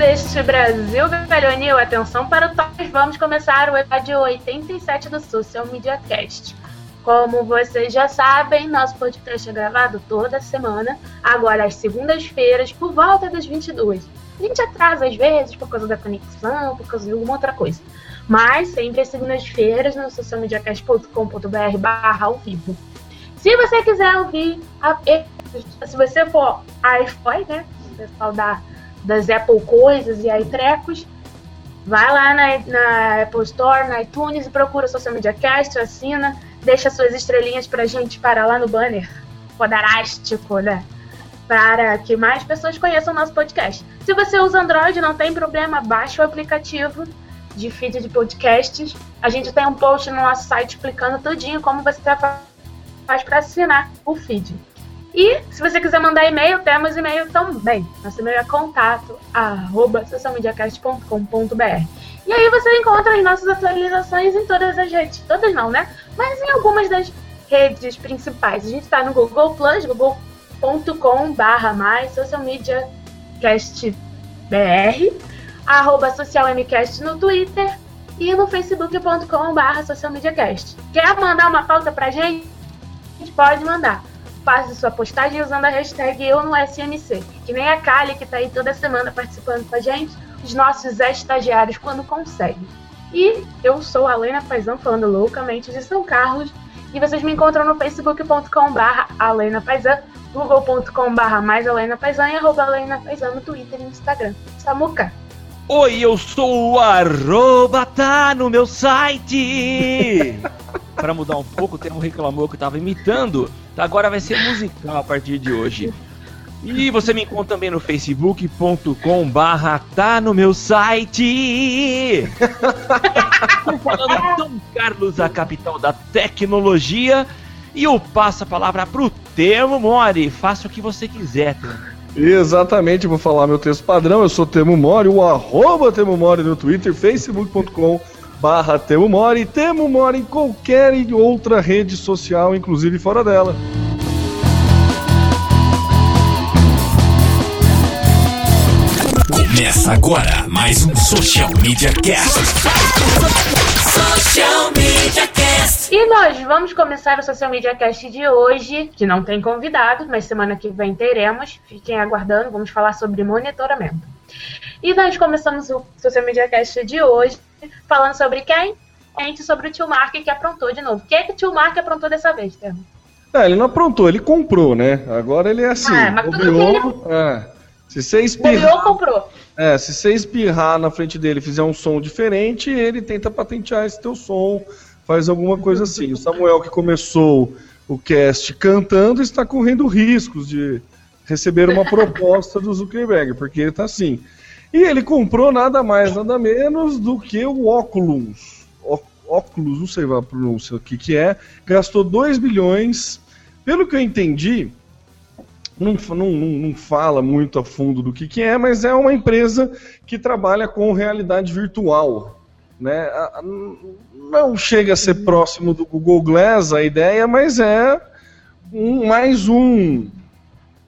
Deste Brasil Velhonil, atenção para o top. Vamos começar o episódio 87 do Social Media Cast. Como vocês já sabem, nosso podcast é gravado toda semana, agora às segundas-feiras, por volta das 22. A gente atrasa às vezes por causa da conexão, por causa de alguma outra coisa. Mas sempre às segundas-feiras no socialmediacast.com.br barra ao vivo. Se você quiser ouvir, a- se você for iPhone, né? O pessoal da das Apple Coisas e iTrecos, vai lá na, na Apple Store, na iTunes e procura Social Media Cast, assina, deixa suas estrelinhas pra gente parar lá no banner poderástico, né? Para que mais pessoas conheçam o nosso podcast. Se você usa Android, não tem problema, baixa o aplicativo de feed de podcasts. A gente tem um post no nosso site explicando tudinho como você faz para assinar o feed. E se você quiser mandar e-mail, temos e-mail também. Nosso e-mail é contato arroba socialmediacast.com.br. E aí você encontra as nossas atualizações em todas as redes. Todas não, né? Mas em algumas das redes principais. A gente está no Google Plus, google.com barra mais socialmediacastbr, arroba socialmcast no Twitter e no facebook.com barra socialmediacast. Quer mandar uma pauta pra gente? A gente pode mandar faça sua postagem usando a hashtag eu no SMC. Que nem a Kali, que tá aí toda semana participando com a gente, os nossos estagiários quando conseguem. E eu sou a Lena Paisão, falando loucamente de São Carlos. E vocês me encontram no facebook.com barra Alena Paisan, google.com barra mais Alena Paisan e arroba Alena Paisan no Twitter e no Instagram. Samuca. Oi, eu sou o arroba, tá no meu site. Para mudar um pouco, o termo reclamou que eu tava imitando? Agora vai ser musical a partir de hoje. E você me encontra também no facebook.com barra tá no meu site. Estou falando São Carlos, a capital da tecnologia. E eu passo a palavra pro Temo Mori. Faça o que você quiser, Temo. Exatamente, vou falar meu texto padrão. Eu sou Temo Mori, o arroba Temo Mori no Twitter, facebook.com barra Temo Mori, Temo Mori em qualquer outra rede social, inclusive fora dela. Começa agora mais um Social Media Cast. Social Media Cast. E nós vamos começar o Social Media Cast de hoje, que não tem convidado, mas semana que vem teremos. Fiquem aguardando, vamos falar sobre monitoramento. E nós começamos o Social Media Cast de hoje falando sobre quem? A gente sobre o tio Mark que aprontou de novo. O que é que o tio Mark aprontou dessa vez, Temo? É, ele não aprontou, ele comprou, né? Agora ele é assim. Ah, mas tudo bobeou, é. Se você espirrar, Bobeou, comprou. é, se você espirrar na frente dele e fizer um som diferente, ele tenta patentear esse teu som, faz alguma coisa assim. O Samuel que começou o cast cantando está correndo riscos de receber uma proposta do Zuckerberg, porque ele tá assim. E ele comprou nada mais, nada menos do que o Oculus. Ó- Oculus, não sei a pronúncia o que, que é, gastou 2 bilhões. Pelo que eu entendi, não, não, não, fala muito a fundo do que, que é, mas é uma empresa que trabalha com realidade virtual. Né? Não chega a ser próximo do Google Glass a ideia, mas é um, mais um.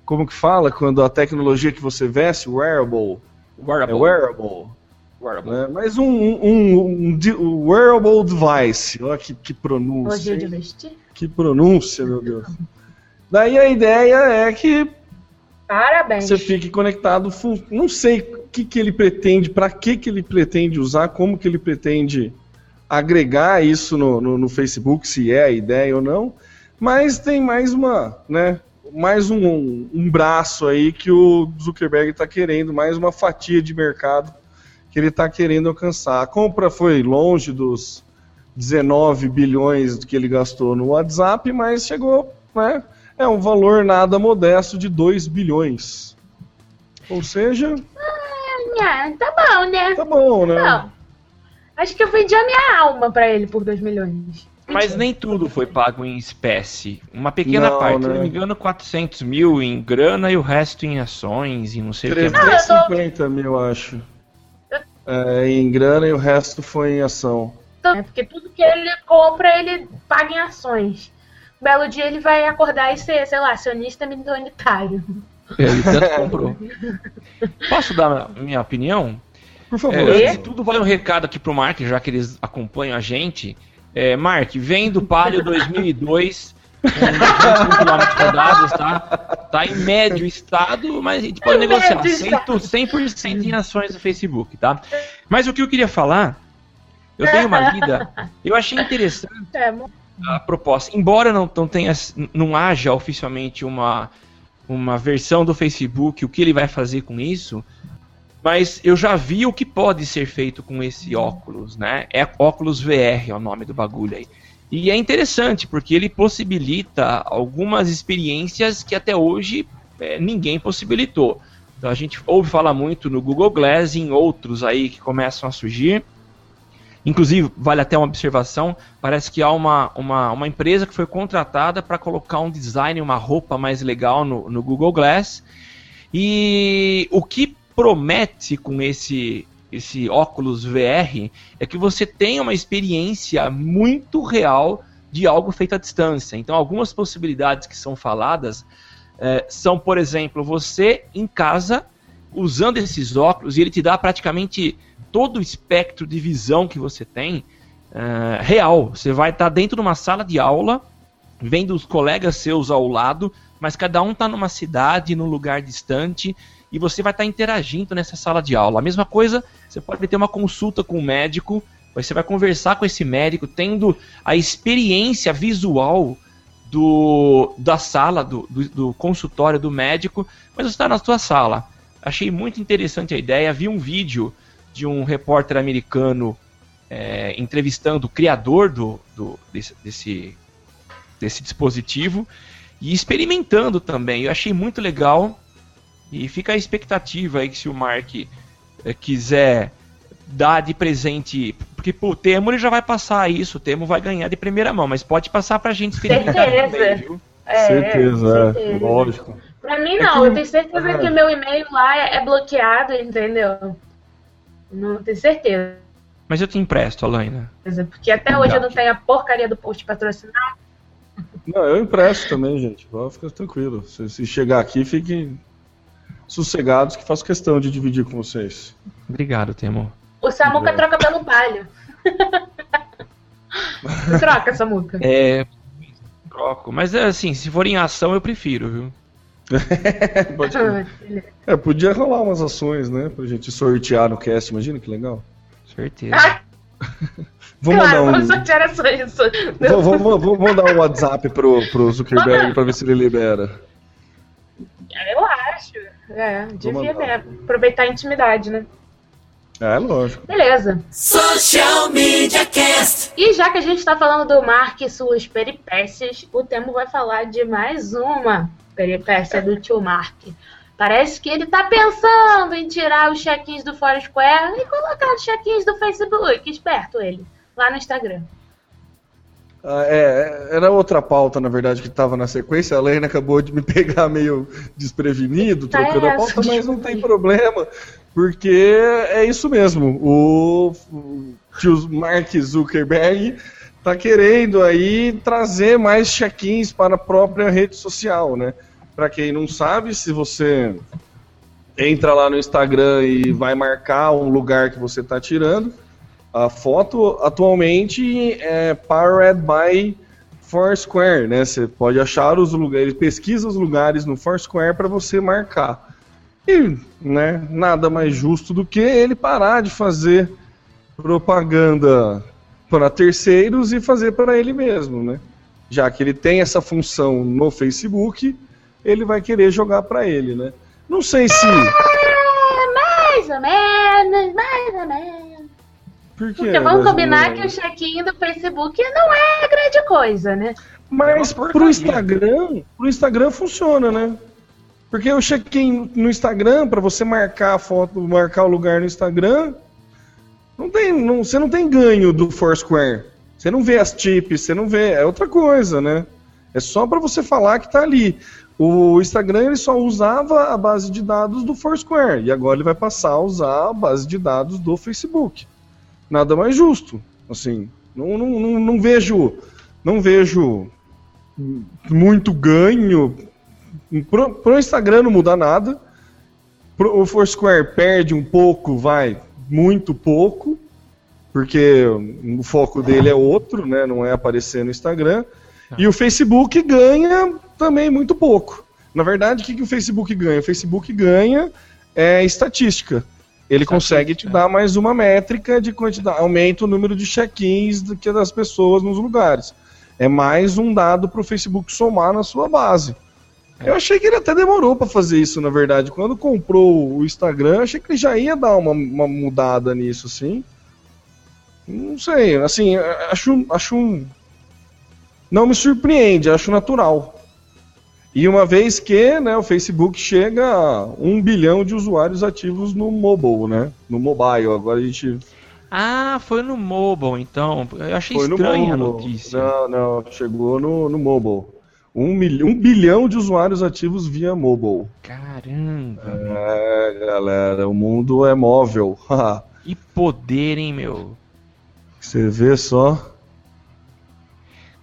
Como que fala quando a tecnologia que você veste, wearable, é Wearable. wearable, Wearable. né? Mas um, um, um, um wearable device. Olha que, que pronúncia. Hoje de vestir. Que pronúncia, meu Deus. Daí a ideia é que Parabéns. você fique conectado. Não sei o que, que ele pretende, para que, que ele pretende usar, como que ele pretende agregar isso no, no, no Facebook, se é a ideia ou não, mas tem mais uma, né, mais um, um braço aí que o Zuckerberg está querendo, mais uma fatia de mercado que ele está querendo alcançar. A compra foi longe dos 19 bilhões que ele gastou no WhatsApp, mas chegou, né, é um valor nada modesto de 2 bilhões. Ou seja, Ah, tá bom, né? tá bom, né? Não. Acho que eu vendi a minha alma pra ele por 2 milhões. Mas nem tudo foi pago em espécie. Uma pequena Não, parte, se né? não me engano, 400 mil em grana e o resto em ações e não sei o que. mais. 350 mil, acho. É, em grana e o resto foi em ação. É porque tudo que ele compra, ele paga em ações. Um belo dia ele vai acordar e ser, sei lá, acionista minoritário. Ele tanto comprou. Posso dar minha opinião? Por favor. É, antes de tudo, vai um recado aqui pro Mark, já que eles acompanham a gente. É, Mark, vem do Palio 2002, com 21 km rodados, tá? Tá em médio estado, mas a gente pode Em negociar médio 100%, estado. 100% em ações do Facebook, tá? Mas o que eu queria falar, eu dei uma lida, eu achei interessante É, a proposta. Embora não, não tenha, não haja oficialmente uma, uma versão do Facebook, o que ele vai fazer com isso, mas eu já vi o que pode ser feito com esse óculos, né? É óculos VR, é o nome do bagulho aí. E é interessante, porque ele possibilita algumas experiências que até hoje é, ninguém possibilitou. Então a gente ouve falar muito no Google Glass e em outros aí que começam a surgir. Inclusive, vale até uma observação: parece que há uma, uma, uma empresa que foi contratada para colocar um design, uma roupa mais legal no, no Google Glass. E o que promete com esse, esse óculos VR é que você tenha uma experiência muito real de algo feito à distância. Então, algumas possibilidades que são faladas eh, são, por exemplo, você em casa usando esses óculos e ele te dá praticamente todo o espectro de visão que você tem eh, real. Você vai estar dentro de uma sala de aula, vendo os colegas seus ao lado, mas cada um está numa cidade, num lugar distante, e você vai estar interagindo nessa sala de aula. A mesma coisa, você pode ter uma consulta com um médico, você vai conversar com esse médico, tendo a experiência visual do, da sala, do, do, do consultório do médico, mas você está na sua sala. Achei muito interessante a ideia. Vi um vídeo de um repórter americano é, entrevistando o criador do, do, desse, desse, desse dispositivo e experimentando também. Eu achei muito legal. E fica a expectativa aí que se o Mark é, quiser dar de presente. Porque pô, o Temo ele já vai passar isso, o Temo vai ganhar de primeira mão, mas pode passar pra gente experimentar Certeza. também, viu? É, certeza, certeza. é, lógico. Pra mim É não, que- eu tenho certeza é. que meu e-mail lá é é bloqueado, entendeu? Não tenho certeza. Mas eu te empresto, Alaina. Porque até hoje eu não tenho a porcaria do post patrocinado. Não, eu empresto também, gente. Pode ficar tranquilo. Se, se chegar aqui, fiquem sossegados que faço questão de dividir com vocês. Obrigado, Temo. O Samuca É. troca pelo palio. troca, Samuca. É. Troco. Mas é assim, se for em ação, eu prefiro, viu? Pode. É, podia rolar umas ações, né? Pra gente sortear no cast, imagina que legal. Certeza. Ah, Vamos claro, mandar vamos um. sortear ações. Vou, vou, vou, vou mandar um WhatsApp pro, pro Zuckerberg pra ver se ele libera. Eu acho. É, devia mandar. mesmo. Aproveitar a intimidade, né? É, lógico. Beleza. Social Media Cast. E já que a gente tá falando do Mark e suas peripécias, o Temo vai falar de mais uma peripécia do tio Mark. Parece que ele tá pensando em tirar os check-ins do Foursquare e colocar os check-ins do Facebook. Esperto ele. Lá no Instagram. Ah, é, era outra pauta, na verdade, que estava na sequência. A Lena acabou de me pegar meio desprevenido, Tá trocando a essa, pauta, mas não tem problema, porque é isso mesmo. O, o tio Mark Zuckerberg está querendo aí trazer mais check-ins para a própria rede social, né? Para quem não sabe, se você entra lá no Instagram e vai marcar um lugar que você está tirando, a foto atualmente é powered by Foursquare, né? Você pode achar os lugares, pesquisa os lugares no Foursquare para você marcar. E, né, nada mais justo do que ele parar de fazer propaganda para terceiros e fazer para ele mesmo, né? Já que ele tem essa função no Facebook, ele vai querer jogar para ele, né? Não sei se. É, mais ou menos, mais ou menos. Por quê, Porque vamos combinar que o check-in do Facebook não é grande coisa, né? Mas É pro. Instagram, pro Instagram funciona, né? Porque o check-in no Instagram, para você marcar a foto, marcar o lugar no Instagram, não tem, não, você não tem ganho do Foursquare. Você não vê as tips, você não vê, é outra coisa, né? É só para você falar que tá ali. O Instagram ele só usava a base de dados do Foursquare e agora ele vai passar a usar a base de dados do Facebook. Nada mais justo, assim. Não, não, não, não vejo, não vejo muito ganho. Pro, pro Instagram não muda nada. Pro, o Foursquare perde um pouco, vai, muito pouco, porque o foco dele é outro, né? Não é aparecer no Instagram. E o Facebook ganha também muito pouco. Na verdade, o que, que o Facebook ganha? O Facebook ganha é estatística. Ele consegue te dar mais uma métrica de quantidade, aumenta o número de check-ins do que das pessoas nos lugares. É mais um dado para o Facebook somar na sua base. Eu achei que ele até demorou para fazer isso, na verdade. Quando comprou o Instagram, achei que ele já ia dar uma, uma mudada nisso, assim. Não sei, assim, acho, acho um. Não me surpreende, acho natural. E uma vez que né, o Facebook chega a um bilhão de usuários ativos no mobile, né? No mobile. Agora a gente Ah, foi no mobile, então. Eu achei foi no estranha a notícia. Não, não, chegou no, no mobile. Um, mil, um bilhão de usuários ativos via mobile. Caramba. É, galera, o mundo é móvel. E poder, hein, meu? Você vê só.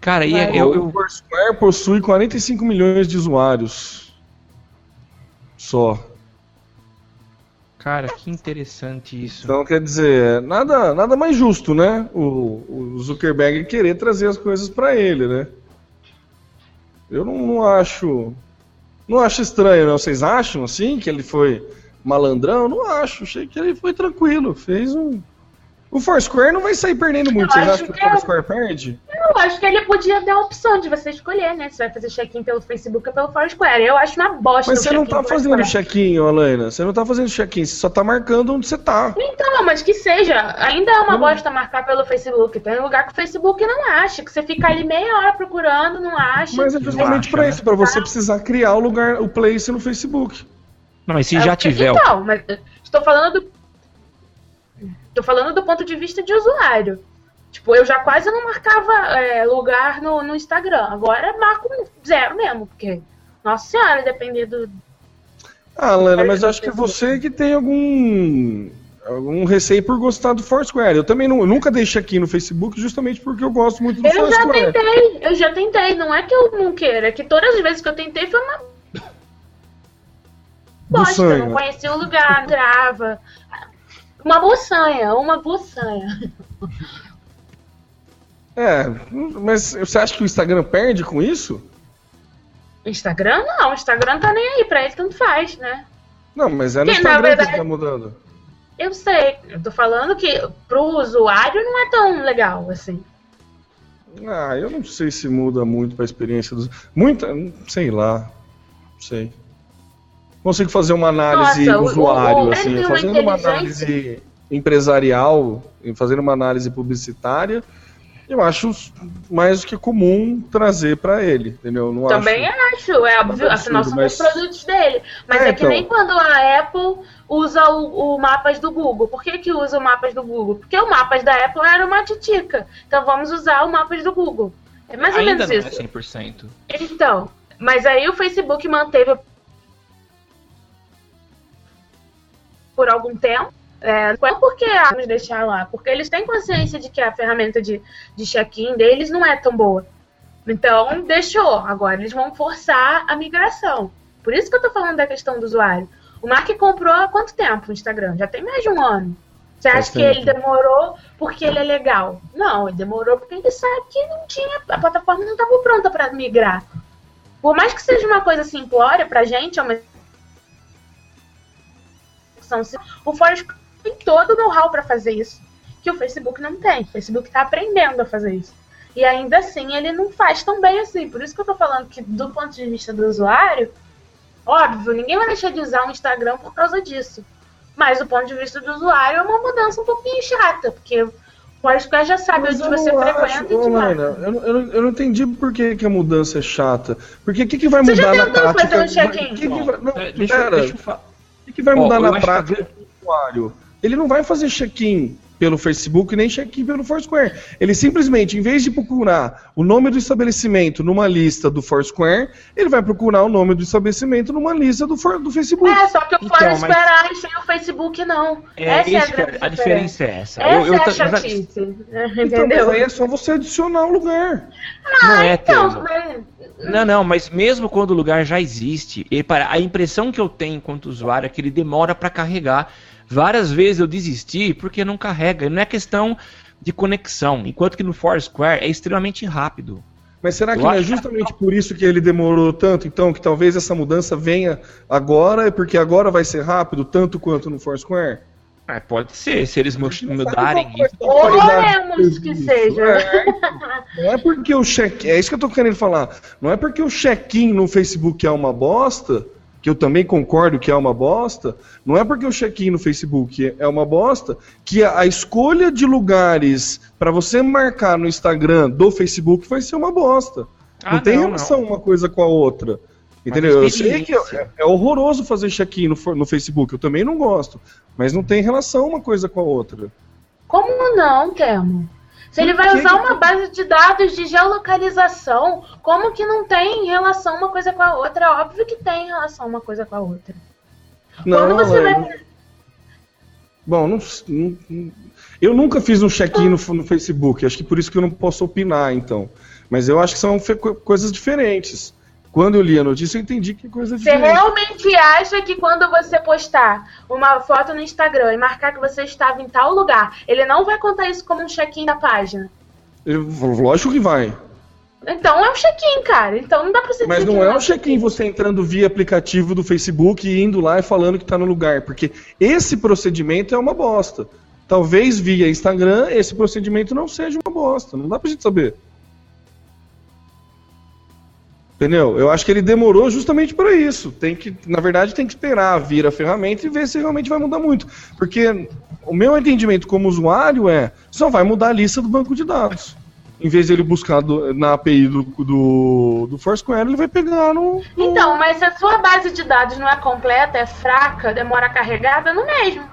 Cara, e Vai, eu, o eu, Foursquare possui 45 milhões de usuários. Só. Cara, que interessante isso. Então, quer dizer, nada, nada mais justo, né? O, o Zuckerberg querer trazer as coisas para ele, né? Eu não, não acho. Não acho estranho, não. Vocês acham, assim, que ele foi malandrão? Não acho. Achei que ele foi tranquilo. Fez um. O Foursquare não vai sair perdendo muito. Eu Vocês acham que que o é- Foursquare perde? Eu acho que ele podia ter a opção de você escolher, né? Se vai fazer check-in pelo Facebook ou pelo Foursquare. Eu acho uma bosta Mas você não tá fazendo check-in, Alaina. Você não tá fazendo check-in. Você só tá marcando onde você tá. Então, mas que seja. Ainda é uma bosta marcar pelo Facebook. Tem lugar que o Facebook não acha. Que você fica ali meia hora procurando, não acha. Mas é justamente acha, pra né? isso, pra você precisar criar o lugar, o place no Facebook. Não, mas se É já tiver. Então, mas estou falando do. Estou falando do ponto de vista de usuário. Tipo, eu já quase não marcava é, lugar no, no Instagram. Agora marco zero mesmo, porque. Nossa senhora, depender do. Ah, Lana, mas acho que é você que tem algum algum receio por gostar do Foursquare. Eu também não, eu nunca deixo aqui no Facebook justamente porque eu gosto muito do Eu já Foursquare. tentei, eu já tentei. Não é que eu não queira, é que todas as vezes que eu tentei foi uma bosta. Eu não conhecia o lugar, entrava. Uma buçanha, uma buçanha. É, mas você acha que o Instagram perde com isso? Instagram não, o Instagram tá nem aí, pra ele tanto faz, né? Não, mas é no Que, na Instagram que verdade- você tá mudando. Eu sei, eu tô falando que pro usuário não é tão legal assim. Ah, eu não sei se muda muito pra experiência dos. Muita. Sei lá. Não sei. Consigo fazer uma análise Nossa, usuário, o- o- assim, fazendo uma análise empresarial, fazendo uma análise publicitária, eu acho mais do que comum trazer pra ele, entendeu? Não Também acho... acho, é óbvio, absurdo, afinal são mas- os produtos dele. Mas É, é, que então. nem quando a Apple usa o, o mapas do Google. Por que, que usa o mapas do Google? Porque o mapas da Apple era uma titica. Então vamos usar o mapas do Google. É mais ou Ainda menos não é isso. 100%. Então, mas aí o Facebook manteve por algum tempo. É, não porque ah, vamos deixar lá, porque eles têm consciência de que a ferramenta de, de check-in deles não é tão boa. Então, deixou. Agora eles vão forçar a migração. Por isso que eu tô falando da questão do usuário. O Mark comprou há quanto tempo o Instagram? Já tem mais de um ano. Você acha que ele demorou porque ele é legal? Não, ele demorou porque ele sabe que não tinha. A plataforma não estava pronta para migrar. Por mais que seja uma coisa simplória pra gente, é uma o Forest tem todo o know-how para fazer isso. Que o Facebook não tem. O Facebook está aprendendo a fazer isso. E ainda assim ele não faz tão bem assim. Por isso que eu tô falando que, do ponto de vista do usuário, óbvio, ninguém vai deixar de usar o Instagram por causa disso. Mas do ponto de vista do usuário é uma mudança um pouquinho chata, porque o Foursquare já sabe Mas onde eu você frequenta acho, e te marca. Eu, não- eu, eu não entendi por que, que a mudança é chata. Porque o que, que vai Você já mudar na tentou prática? fazer um check-in? Que que vai- não, deixa, pera, deixa eu falar. o que, que vai mudar eu na prática do usuário? Ele não vai fazer check-in pelo Facebook nem check-in pelo Foursquare. Ele simplesmente, em vez de procurar o nome do estabelecimento numa lista do Foursquare, ele vai procurar o nome do estabelecimento numa lista do, For- do Facebook. É, só que eu Então, foro mas- esperar sem o Facebook não. É, essa é a grande é- a diferença é essa. Essa Eu- eu é a chatice. Então, mas Entendeu? aí é só você adicionar o lugar. Não é, então, Não, não, mas mesmo quando o lugar já existe, e para, a impressão que eu tenho enquanto usuário é que ele demora para carregar. Várias vezes eu desisti porque não carrega. Não é questão de conexão, enquanto que no Foursquare é extremamente rápido. Mas será que não é justamente por isso que ele demorou tanto, então, que talvez essa mudança venha agora, porque agora vai ser rápido, tanto quanto no Foursquare? É, pode ser, se eles mudarem Oremos que seja. É, então, não é porque o check é isso que eu tô querendo falar. Não é porque o check-in no Facebook é uma bosta, que eu também concordo que é uma bosta, não é porque o check-in no Facebook é uma bosta, que a, escolha de lugares para você marcar no Instagram do Facebook vai ser uma bosta. Ah, não tem não, relação uma coisa com a outra. Entendeu? Eu sei que é, é horroroso fazer check-in no, no Facebook, eu também não gosto. Mas não tem relação uma coisa com a outra. Como não, Temo? Se ele vai usar uma base de dados de geolocalização, como que não tem relação uma coisa com a outra? É óbvio que tem relação uma coisa com a outra. Quando você Alain, vai. Bom, não, não- não- eu nunca fiz um check-in no, no Facebook, acho que por isso que eu não posso opinar, então. Mas eu acho que são coisas diferentes. Quando eu li a notícia, eu entendi que é coisa Você diferente. realmente acha que quando você postar uma foto no Instagram e marcar que você estava em tal lugar, ele não vai contar isso como um check-in da página? Eu- lógico que vai. Então é um check-in, cara. Então não dá pra você Mas não que é um check-in você entrando via aplicativo do Facebook e indo lá e falando que está no lugar, porque esse procedimento é uma bosta. Talvez via Instagram esse procedimento não seja uma bosta, não dá pra gente saber. Entendeu? Eu acho que ele demorou justamente para isso. Tem que, na verdade, tem que esperar vir a ferramenta e ver se realmente vai mudar muito. Porque o meu entendimento como usuário é só vai mudar a lista do banco de dados. Em vez de ele buscar do- na API do, do, do Foursquare, ele vai pegar no. no- Então, mas se a sua base de dados não é completa, é fraca, demora a carregar, dá no mesmo.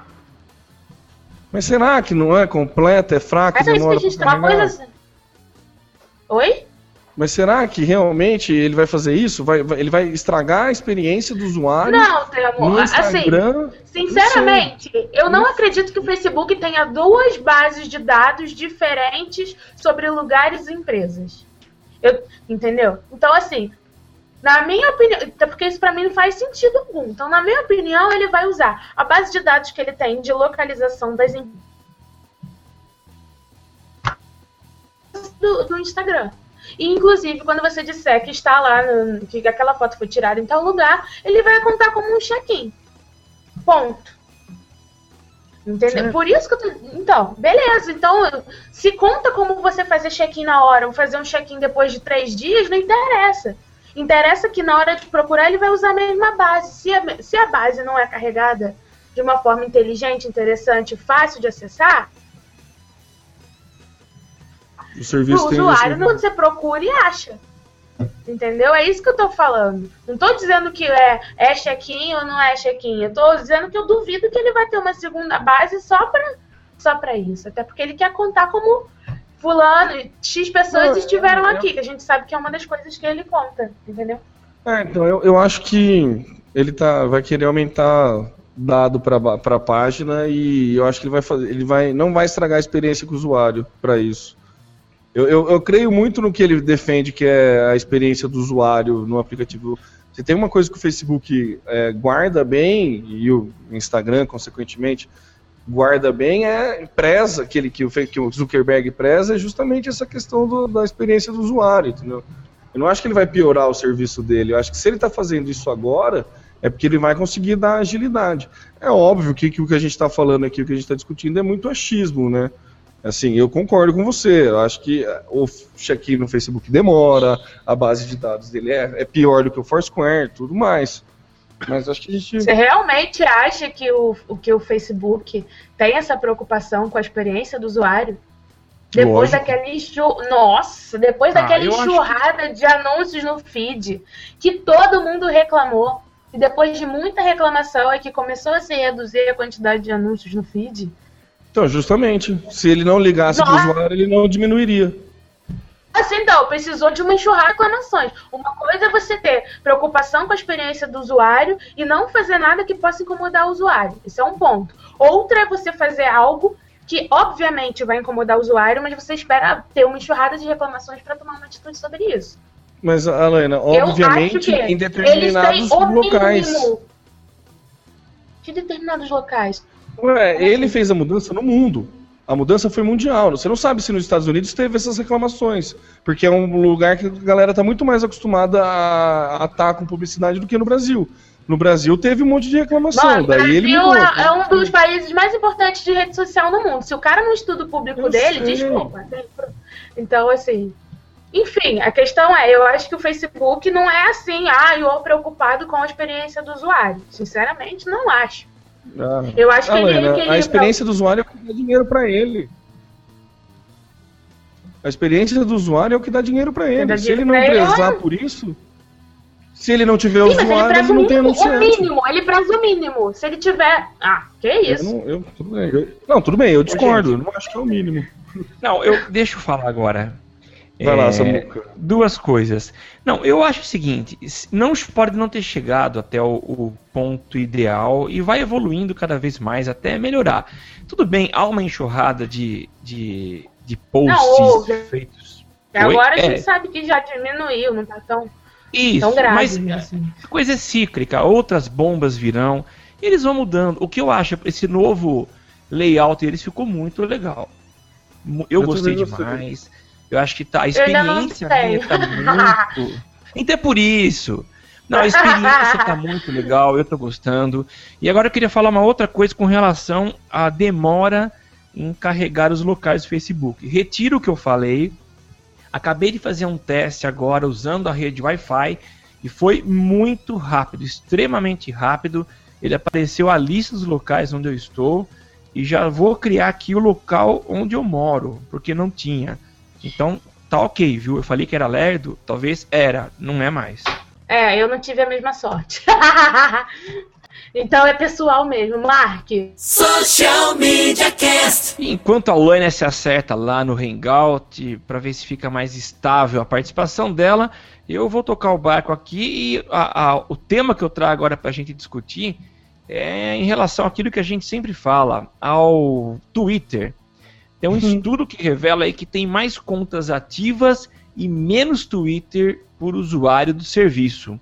Mas será que não é completa, é fraca, Mas é isso que demora a tem uma carregar? coisa assim. Oi? Mas será que realmente ele vai fazer isso? Vai, vai- ele vai estragar a experiência do usuário Não, Temo. Assim, Instagram? sinceramente, eu não acredito que o Facebook tenha duas bases de dados diferentes sobre lugares e empresas. Eu- entendeu? Então, assim, na minha opinião, até porque isso pra mim não faz sentido algum. Então, na minha opinião, ele vai usar a base de dados que ele tem de localização das empresas do, do Instagram. E, inclusive, quando você disser que está lá, no- que aquela foto foi tirada em tal lugar, ele vai contar como um check-in. Ponto. Entendeu? Por isso que eu tô... Então, beleza. Então, se conta como você fazer check-in na hora ou fazer um check-in depois de três dias, não interessa. Interessa que na hora de procurar ele vai usar a mesma base. Se a, se a base não é carregada de uma forma inteligente, interessante, fácil de acessar, O serviço o tem usuário, esse- quando você procura e acha. Entendeu? É isso que eu tô falando. Não tô dizendo que é, é check-in ou não é check-in. Eu tô dizendo que eu duvido que ele vai ter uma segunda base só pra, só pra isso. Até porque ele quer contar como fulano, X pessoas Não, estiveram eu- aqui, que a gente sabe que é uma das coisas que ele conta, entendeu? É, então eu, eu acho que ele tá, vai querer aumentar dado para a página e eu acho que ele vai fazer, ele vai, não vai estragar a experiência com o usuário para isso. Eu, eu, eu creio muito no que ele defende, que é a experiência do usuário no aplicativo. Se tem uma coisa que o Facebook é, guarda bem, e o Instagram, consequentemente, guarda bem, é preza, aquele que o, que o Zuckerberg preza, é justamente essa questão do- da experiência do usuário, entendeu? Eu não acho que ele vai piorar o serviço dele. Eu acho que se ele está fazendo isso agora, é porque ele vai conseguir dar agilidade. É óbvio que, que o que a gente está falando aqui, o que a gente está discutindo, é muito achismo, né? Assim, eu concordo com você. Eu acho que eh, o check-in no Facebook demora, a base de dados dele é, é pior do que o Foursquare, tudo mais. Mas acho que a gente. Você realmente acha que o, o que o Facebook tem essa preocupação com a experiência do usuário? Depois Lógico. daquela enxu... Nossa, depois Ah, daquela acho enxurrada de anúncios no feed, que todo mundo reclamou. E depois de muita reclamação é que começou a se reduzir a quantidade de anúncios no feed. Então, justamente. Se ele não ligasse pro Nossa. usuário, ele não diminuiria. Assim, então, precisou de uma enxurrada de reclamações. Uma coisa é você ter preocupação com a experiência do usuário e não fazer nada que possa incomodar o usuário. Isso é um ponto. Outra é você fazer algo que, obviamente, vai incomodar o usuário, mas você espera ter uma enxurrada de reclamações para tomar uma atitude sobre isso. Mas, Alana, obviamente, em determinados o locais. mínimo De determinados locais. Ué, ele fez a mudança no mundo. A mudança foi mundial. Você não sabe se nos Estados Unidos teve essas reclamações. Porque é um lugar que a galera está muito mais acostumada a estar com publicidade do que no Brasil. No Brasil teve um monte de reclamação. Mano, o daí Brasil ele mudou. é, é um dos países mais importantes de rede social no mundo. Se o cara não estuda o público Eu dele, sei. desculpa. Então, assim. Enfim, a questão é, eu acho que o Facebook não é assim, ah, eu preocupado com a experiência do usuário. Sinceramente, não acho. Ah, Eu acho que ele Alana, equilibra. a experiência do usuário é o que dá dinheiro para ele. A experiência do usuário é o que dá dinheiro para ele. dá Se ele dinheiro não pra ele, prezar por isso, se ele não tiver Sim, ele usuário, ele o não tem mínimo, o anunciante. mínimo, ele preza o mínimo. Se ele tiver. Ah, que Eu isso? não, eu- tudo bem. Eu- não, tudo bem, eu discordo. Eu não acho que é o mínimo. Não, eu deixa eu falar agora. Vai lá, É, Samuca. Duas coisas. Não, eu acho o seguinte: não pode não ter chegado até o, o ponto ideal e vai evoluindo cada vez mais até melhorar. Tudo bem, há uma enxurrada de, de, de posts Não, feitos. E agora Oi? a gente É. sabe que já diminuiu, não tá tão, Isso, tão grave. mas assim. a coisa é cíclica, outras bombas virão e eles vão mudando. O que eu acho, esse novo layout deles ficou muito legal. Eu, Eu gostei também gostei. Eu acho que tá, a experiência minha tá muito. Então é por isso. Não, a experiência tá muito legal, eu tô gostando. E agora eu queria falar uma outra coisa com relação à demora em carregar os locais do Facebook. Retiro o que eu falei. Acabei de fazer um teste agora usando a rede Wi-Fi e foi muito rápido, extremamente rápido. Ele apareceu a lista dos locais onde eu estou e já vou criar aqui o local onde eu moro, porque não tinha. Então tá ok, viu? Eu falei que era lerdo, talvez era, não é mais. É, eu não tive a mesma sorte. então é pessoal mesmo. Mark, Social Media Cast. Enquanto a Lânia se acerta lá no Hangout para ver se fica mais estável a participação dela, eu vou tocar o barco aqui e a- a- o tema que eu trago agora para a gente discutir é em relação àquilo que a gente sempre fala, ao Twitter. Tem um estudo que revela aí que tem mais contas ativas e menos Twitter por usuário do serviço.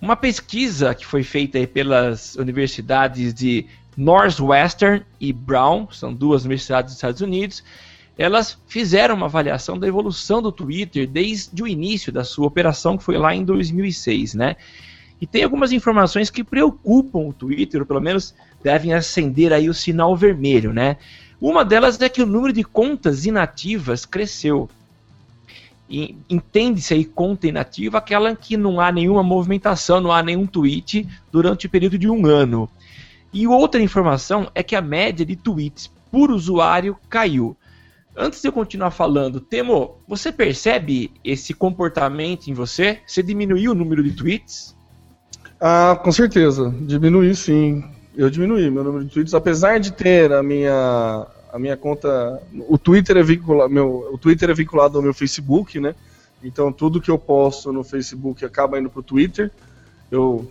Uma pesquisa que foi feita aí pelas universidades de Northwestern e Brown, são duas universidades dos Estados Unidos, elas fizeram uma avaliação da evolução do Twitter desde o início da sua operação, que foi lá em 2006, né? E tem algumas informações que preocupam o Twitter, ou pelo menos devem acender aí o sinal vermelho, né? Uma delas é que o número de contas inativas cresceu. Entende-se aí conta inativa aquela que não há nenhuma movimentação, não há nenhum tweet durante o período de um ano. E outra informação é que a média de tweets por usuário caiu. Antes de eu continuar falando, Temo, você percebe esse comportamento em você? Você diminuiu o número de tweets? Ah, com certeza. Diminui sim. Eu diminuí meu número de tweets, apesar de ter a minha a minha conta, o Twitter é vinculado, meu, o Twitter é vinculado ao meu Facebook, né? Então tudo que eu posto no Facebook acaba indo pro Twitter. Eu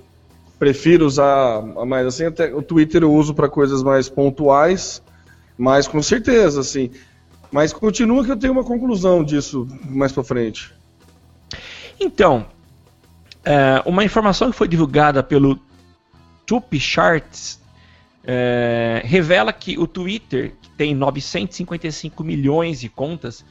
prefiro usar mais assim, até o Twitter eu uso para coisas mais pontuais, mas com certeza assim. Mas continua que eu tenho uma conclusão disso mais para frente. Então, é, uma informação que foi divulgada pelo Tupi Charts é, revela que o Twitter, que tem 955 milhões de contas,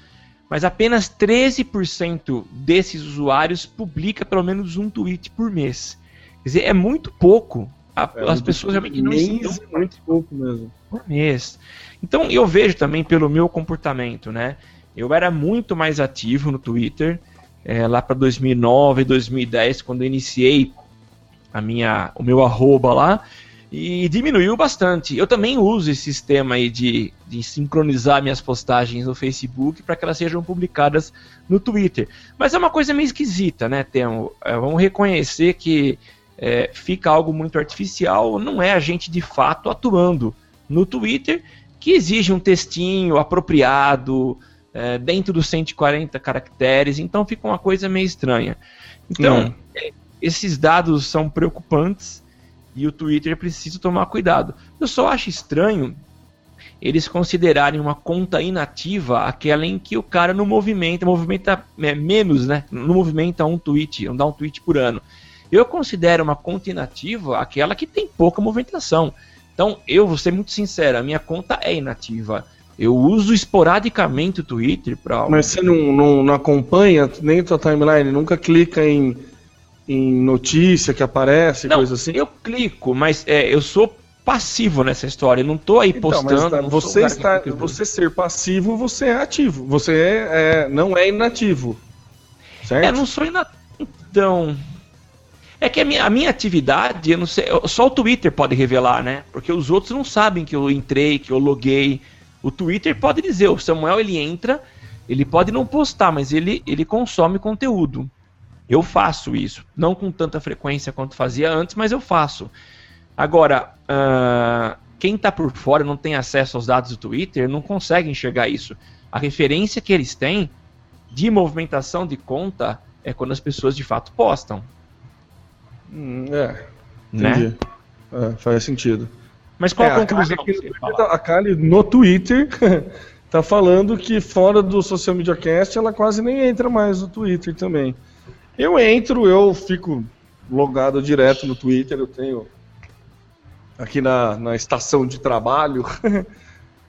mas apenas 13% desses usuários publica pelo menos um tweet por mês. Quer dizer, é muito pouco A- É, as pessoas realmente não estão muito pouco mesmo. por mês. Então eu vejo também pelo meu comportamento, né? Eu era muito mais ativo no Twitter eh, lá para 2009, 2010, quando eu iniciei a minha, o meu arroba lá e diminuiu bastante. Eu também uso esse sistema aí de, de sincronizar minhas postagens no Facebook para que elas sejam publicadas no Twitter. Mas é uma coisa meio esquisita, né, Temo? Eh, vamos reconhecer que eh, fica algo muito artificial, não é a gente de fato atuando no Twitter que exige um textinho apropriado, é, dentro dos 140 caracteres, então fica uma coisa meio estranha. Então, Hum. Esses dados são preocupantes e o Twitter precisa tomar cuidado. Eu só acho estranho eles considerarem uma conta inativa aquela em que o cara não movimenta, movimenta é, menos, né? Não movimenta um tweet, não dá um tweet por ano. Eu considero uma conta inativa aquela que tem pouca movimentação. Então, eu vou ser muito sincero, a minha conta é inativa. Eu uso esporadicamente o Twitter para Mas você não, não, não acompanha nem tua timeline? Nunca clica em, em notícia que aparece, Não, coisa assim? eu clico, mas é, eu sou passivo nessa história. Eu não tô aí Então, postando. tá, você está, você ser passivo, você é ativo. Você é, é- não é inativo. Certo? É, não sou ina... Então. É que a minha, a minha atividade, eu não sei. Só o Twitter pode revelar, né? Porque os outros não sabem que eu entrei, que eu loguei. O Twitter pode dizer, o Samuel ele entra, ele pode não postar, mas ele, ele consome conteúdo. Eu faço isso. Não com tanta frequência quanto fazia antes, mas eu faço. Agora, ah, quem está por fora não tem acesso aos dados do Twitter, não consegue enxergar isso. A referência que eles têm de movimentação de conta é quando as pessoas de fato postam, Hum, é, né? entendi. É, faz sentido. Mas qual É, a conclusão? Kali que você tá- a Kali no Twitter tá falando que fora do Social Media Cast ela quase nem entra mais no Twitter também. Eu entro, eu fico logado direto no Twitter, eu tenho aqui na, na estação de trabalho,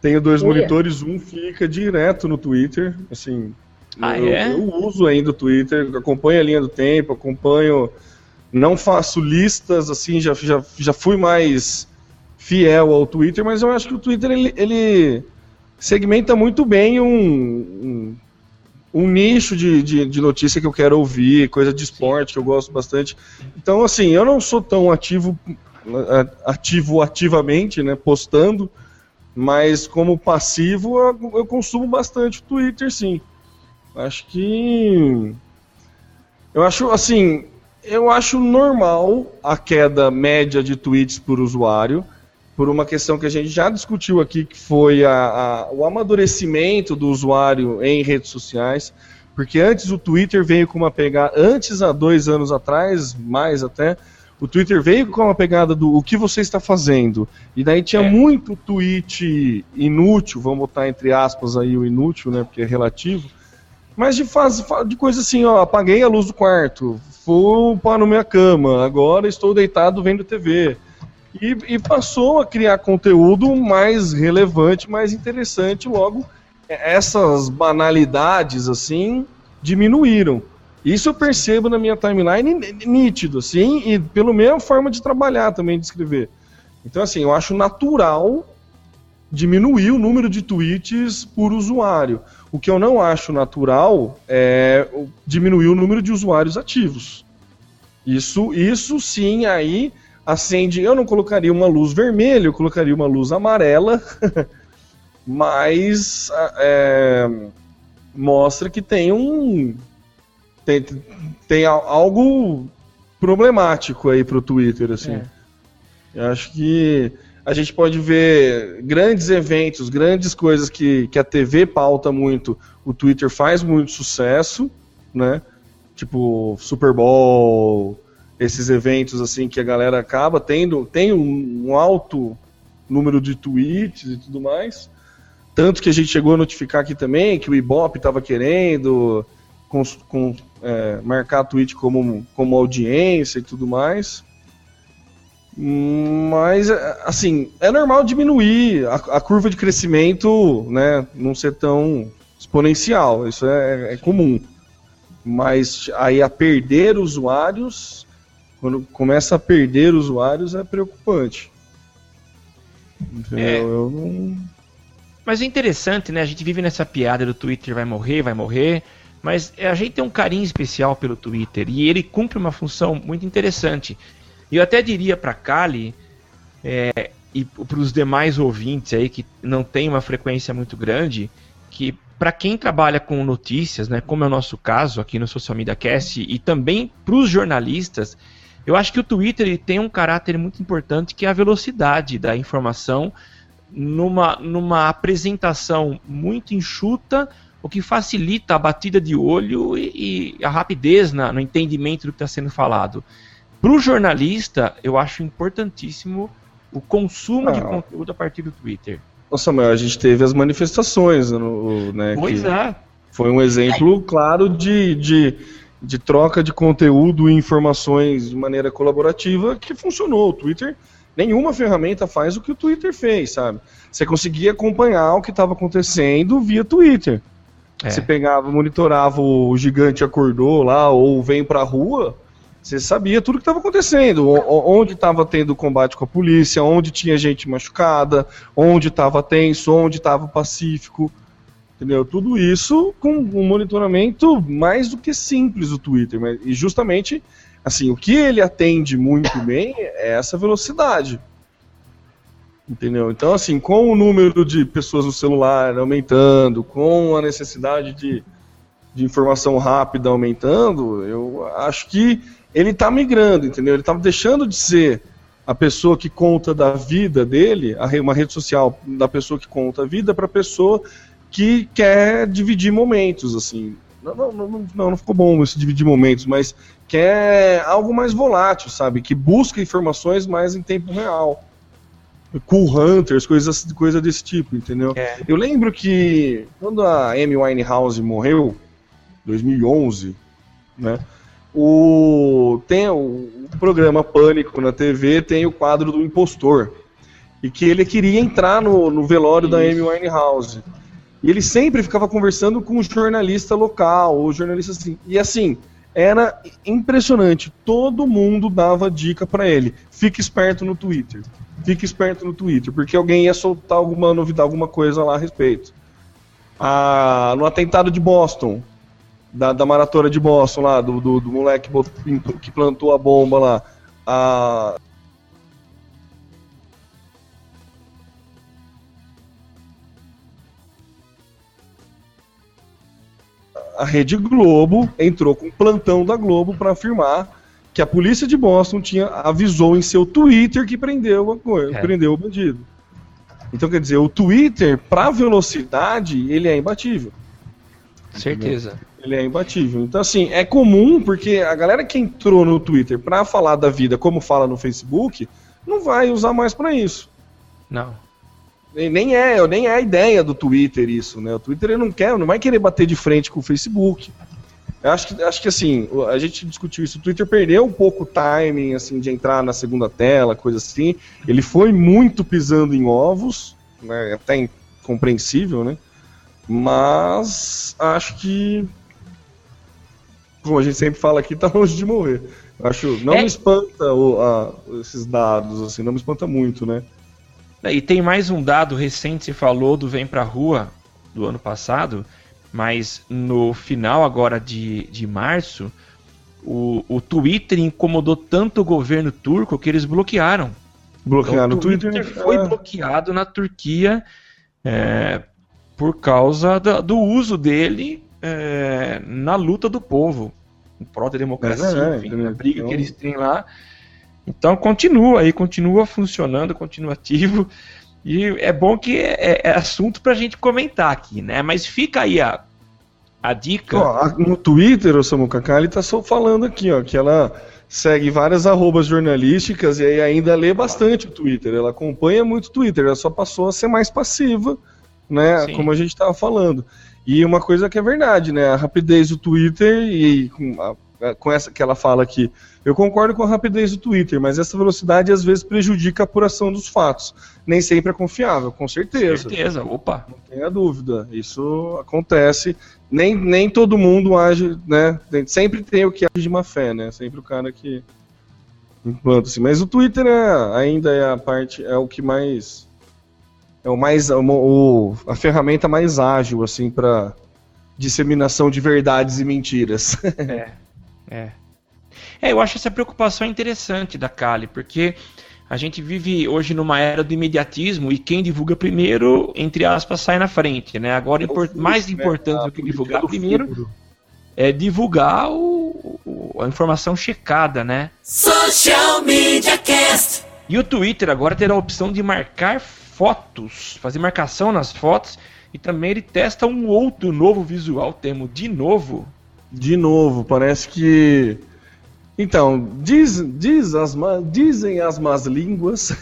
tenho dois Olha. monitores, um fica direto no Twitter, assim, Ah, eu, é? eu uso ainda o Twitter, acompanho a linha do tempo, acompanho, não faço listas, assim, já, já, já fui mais fiel ao Twitter, mas eu acho que o Twitter ele, ele segmenta muito bem um, um, um nicho de, de, de notícia que eu quero ouvir, coisa de esporte que eu gosto bastante. Então, assim, eu não sou tão ativo, ativo ativamente, né, postando, mas como passivo eu, eu consumo bastante o Twitter, sim. Acho que. Eu acho, assim. Eu acho normal a queda média de tweets por usuário, por uma questão que a gente já discutiu aqui, que foi a, a- o amadurecimento do usuário em redes sociais. Porque antes o Twitter veio com uma pegada. Antes, há dois anos atrás, mais até, o Twitter veio com uma pegada do o que você está fazendo. E daí tinha É. muito tweet inútil, vamos botar entre aspas aí o inútil, né? Porque é relativo. Mas de, faz, fa- de coisa assim, ó, apaguei a luz do quarto, fui para na minha cama, agora estou deitado vendo TV. E, e passou a criar conteúdo mais relevante, mais interessante, logo é, essas banalidades assim diminuíram. Isso eu percebo na minha timeline nítido, assim, e pela mesma forma de trabalhar também, de escrever. Então, assim, eu acho natural diminuir o número de tweets por usuário. O que eu não acho natural é diminuir o número de usuários ativos. Isso, isso sim aí acende. Eu não colocaria uma luz vermelha, eu colocaria uma luz amarela, mas é, mostra que tem um tem, tem al- algo problemático aí pro Twitter assim. É. Eu acho que a gente pode ver grandes eventos, grandes coisas que, que a TV pauta muito, o Twitter faz muito sucesso, né? Tipo Super Bowl, esses eventos assim que a galera acaba tendo, tem um, um alto número de tweets e tudo mais. Tanto que a gente chegou a notificar aqui também que o Ibope estava querendo com, com, é, marcar a tweet como, como audiência e tudo mais. Mas, assim, é normal diminuir a, a curva de crescimento, né? Não ser tão exponencial. Isso é, é comum. Mas aí a perder usuários quando começa a perder usuários é preocupante. Entendeu? É. Eu não. Mas é interessante, né? A gente vive nessa piada do Twitter vai morrer, vai morrer. Mas a gente tem um carinho especial pelo Twitter e ele cumpre uma função muito interessante. E eu até diria para Kali é, e para os demais ouvintes aí que não tem uma frequência muito grande, que para quem trabalha com notícias, né, como é o nosso caso aqui no Social Media Cast, e também para os jornalistas, eu acho que o Twitter ele tem um caráter muito importante que é a velocidade da informação numa, numa apresentação muito enxuta, o que facilita a batida de olho e, e a rapidez na, no entendimento do que está sendo falado. Para o jornalista, eu acho importantíssimo o consumo de Ah. conteúdo a partir do Twitter. Nossa, mas a gente teve as manifestações, no, né? Pois é. Foi um exemplo claro de, de, de troca de conteúdo e informações de maneira colaborativa que funcionou. O Twitter, nenhuma ferramenta faz o que o Twitter fez, sabe? Você conseguia acompanhar o que estava acontecendo via Twitter. É. Você pegava, monitorava o gigante acordou lá ou vem pra rua, você sabia tudo que estava acontecendo, o- o- onde estava tendo combate com a polícia, onde tinha gente machucada, onde estava tenso, onde estava pacífico, entendeu? Tudo isso com um monitoramento mais do que simples do Twitter, mas, e justamente assim o que ele atende muito bem é essa velocidade. Entendeu? Então, assim, com o número de pessoas no celular aumentando, com a necessidade de, de informação rápida aumentando, eu acho que ele está migrando, entendeu? Ele está deixando de ser a pessoa que conta da vida dele, uma rede social da pessoa que conta a vida, para a pessoa que quer dividir momentos, assim. Não, não, não, não, ficou bom esse dividir momentos, mas quer algo mais volátil, sabe? Que busca informações mais em tempo real. Cool Hunters, coisas coisa desse tipo, entendeu? É. Eu lembro que quando a Amy Winehouse morreu, 2011, né? O tem o, o programa Pânico na TV, tem o quadro do impostor. E que ele queria entrar no, no velório da Amy Winehouse. E ele sempre ficava conversando com o jornalista local, ou jornalista assim. E assim, era impressionante. Todo mundo dava dica pra ele. Fique esperto no Twitter. Fique esperto no Twitter, porque alguém ia soltar alguma novidade, alguma coisa lá a respeito. Ah, no atentado de Boston, da, da maratona de Boston lá, do, do, do moleque que plantou a bomba lá. A, a Rede Globo entrou com o plantão da Globo para afirmar que a polícia de Boston tinha avisou em seu Twitter que prendeu coisa, É. prendeu o bandido. Então quer dizer, o Twitter para velocidade ele é imbatível. Certeza. Ele é imbatível. Então, assim, é comum porque a galera que entrou no Twitter pra falar da vida como fala no Facebook, não vai usar mais pra isso. Não. Nem- é, nem é a ideia do Twitter isso, né? O Twitter ele não quer, não vai querer bater de frente com o Facebook. Eu acho que, acho que assim, a gente discutiu isso. O Twitter perdeu um pouco o timing, assim, de entrar na segunda tela, coisa assim. Ele foi muito pisando em ovos, né? Até incompreensível, né? Mas acho que, como a gente sempre fala aqui, tá longe de morrer. Acho, não É. me espanta o- a- esses dados, assim, não me espanta muito, né? E tem mais um dado recente, você falou do Vem Pra Rua do ano passado, mas no final agora de, de março, o, o Twitter incomodou tanto o governo turco que eles bloquearam. Bloquear Então, no Twitter. foi é. bloqueado na Turquia é, por causa da- do uso dele é, na luta do povo, em prol da democracia, É, é, enfim, a briga Então- que eles têm lá. Então continua aí, continua funcionando, continua ativo. E é bom que é, é assunto pra gente comentar aqui, né? Mas fica aí a, a dica. Ó, a- no Twitter, o Samu Kaká, ele tá só falando aqui, ó, que ela segue várias arrobas jornalísticas e aí ainda lê bastante o Twitter. Ela acompanha muito o Twitter, ela só passou a ser mais passiva, né? Sim. Como a gente tava falando. E uma coisa que é verdade, né? A rapidez do Twitter e a- a- com essa que ela fala aqui. Eu concordo com a rapidez do Twitter, mas essa velocidade às vezes prejudica a apuração dos fatos. Nem sempre é confiável, com certeza. certeza, opa. Não tenha dúvida, isso acontece. Nem, nem todo mundo age, né? Sempre tem o que age de má fé, né? Sempre o cara que. Enquanto assim. Mas o Twitter é, ainda é a parte, é o que mais. É o mais. O- a ferramenta mais ágil, assim, para disseminação de verdades e mentiras. É. É. É, eu acho essa preocupação interessante da Kali, porque a gente vive hoje numa era do imediatismo e quem divulga primeiro, entre aspas, sai na frente, né? Agora, impor- mais importante do que divulgar primeiro é divulgar o- o- a informação checada, né? Social Media Cast. E o Twitter agora terá a opção de marcar fotos, fazer marcação nas fotos e também ele testa um outro novo visual, temo de novo. De novo, parece que. Então, diz, diz as, dizem as más línguas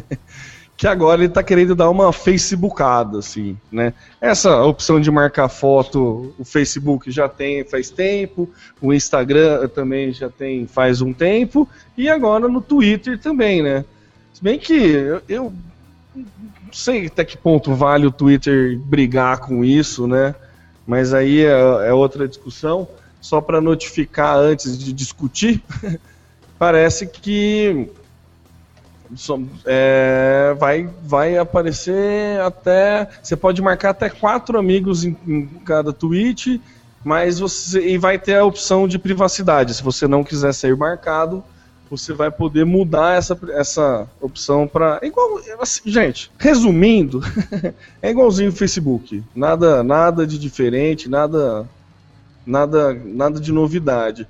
que agora ele tá querendo dar uma facebookada, assim, né? Essa opção de marcar foto, o Facebook já tem faz tempo, o Instagram também já tem faz um tempo, e agora no Twitter também, né? Se bem que eu, eu não sei até que ponto vale o Twitter brigar com isso, né? Mas aí é, é outra discussão. Só para notificar antes de discutir, parece que é, vai, vai aparecer até. Você pode marcar até quatro amigos em, em cada tweet, mas você e vai ter a opção de privacidade. Se você não quiser ser marcado, você vai poder mudar essa, essa opção para igual assim, gente. Resumindo, é igualzinho o Facebook. Nada, nada de diferente, nada, nada, nada de novidade.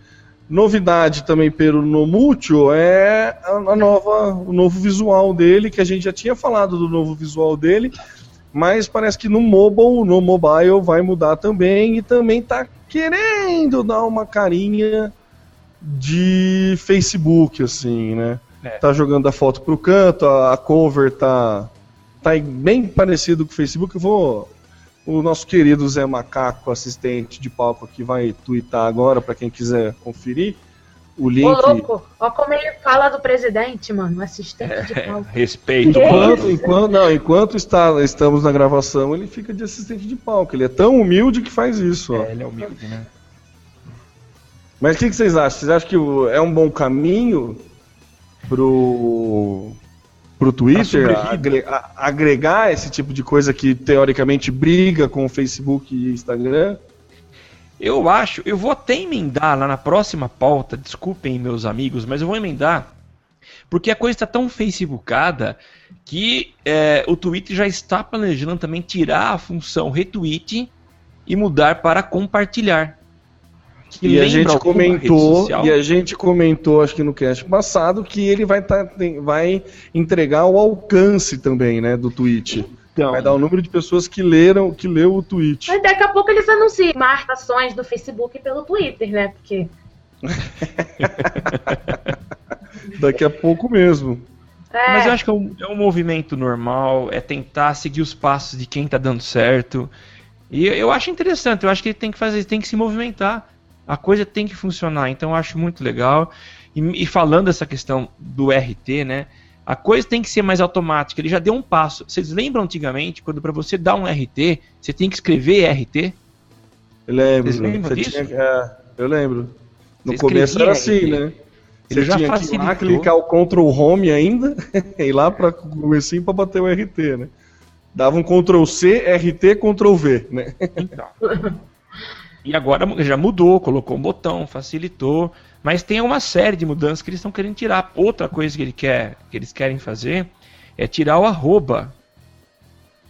Novidade também pelo No Mútuo é a, nova, o novo visual dele, que a gente já tinha falado do novo visual dele, mas parece que no mobile, no mobile vai mudar também e também tá querendo dar uma carinha de Facebook, assim, né? É. Tá jogando a foto pro canto, a, a cover tá, tá bem parecido com o Facebook. Eu vou. O nosso querido Zé Macaco, assistente de palco aqui, vai twittar agora para quem quiser conferir. O link. Ô, louco, ó como ele fala do presidente, mano, assistente de É, palco. respeito. Que Enquanto, enquanto, não, enquanto está, estamos na gravação, ele fica de assistente de palco. Ele é tão humilde que faz isso. Ó. É, ele é humilde, né? Mas o que, que vocês acham? Vocês acham que é um bom caminho pro, pro Twitter sobrevida. agre- a- agregar esse tipo de coisa que teoricamente briga com o Facebook e Instagram? Eu acho, eu vou até emendar lá na próxima pauta, desculpem meus amigos, mas eu vou emendar, porque a coisa está tão facebookada que é, o Twitter já está planejando também tirar a função retweet e mudar para compartilhar. Que E a gente comentou, e a gente comentou, acho que no cast passado, que ele vai, tá, tem- vai entregar o alcance também, né, do tweet. Então, Vai dar o número de pessoas que leram, que leu o tweet. Mas daqui a pouco eles anunciam marcações do Facebook pelo Twitter, né? Porque Daqui a pouco mesmo. é, Mas eu acho que é um, é um movimento normal, é tentar seguir os passos de quem tá dando certo. E eu, eu acho interessante, eu acho que ele tem que fazer, tem que se movimentar. A coisa tem que funcionar, então eu acho muito legal. E, e falando essa questão do RT, né? A coisa tem que ser mais automática. Ele já deu um passo. Vocês lembram antigamente, quando para você dar um RT, você tem que escrever RT? Eu lembro. Vocês lembram Você disso? tinha- é, eu lembro. No Você começo era assim, RT. né? Ele Você já tinha que ir lá facilitou. clicar o Ctrl Home ainda e ir lá para comecinho para bater o RT, né? Dava um Ctrl C, RT, Ctrl V, né? Então. E agora já mudou, colocou um botão, facilitou. Mas tem uma série de mudanças que eles estão querendo tirar. Outra coisa que, ele quer, que eles querem fazer é tirar o arroba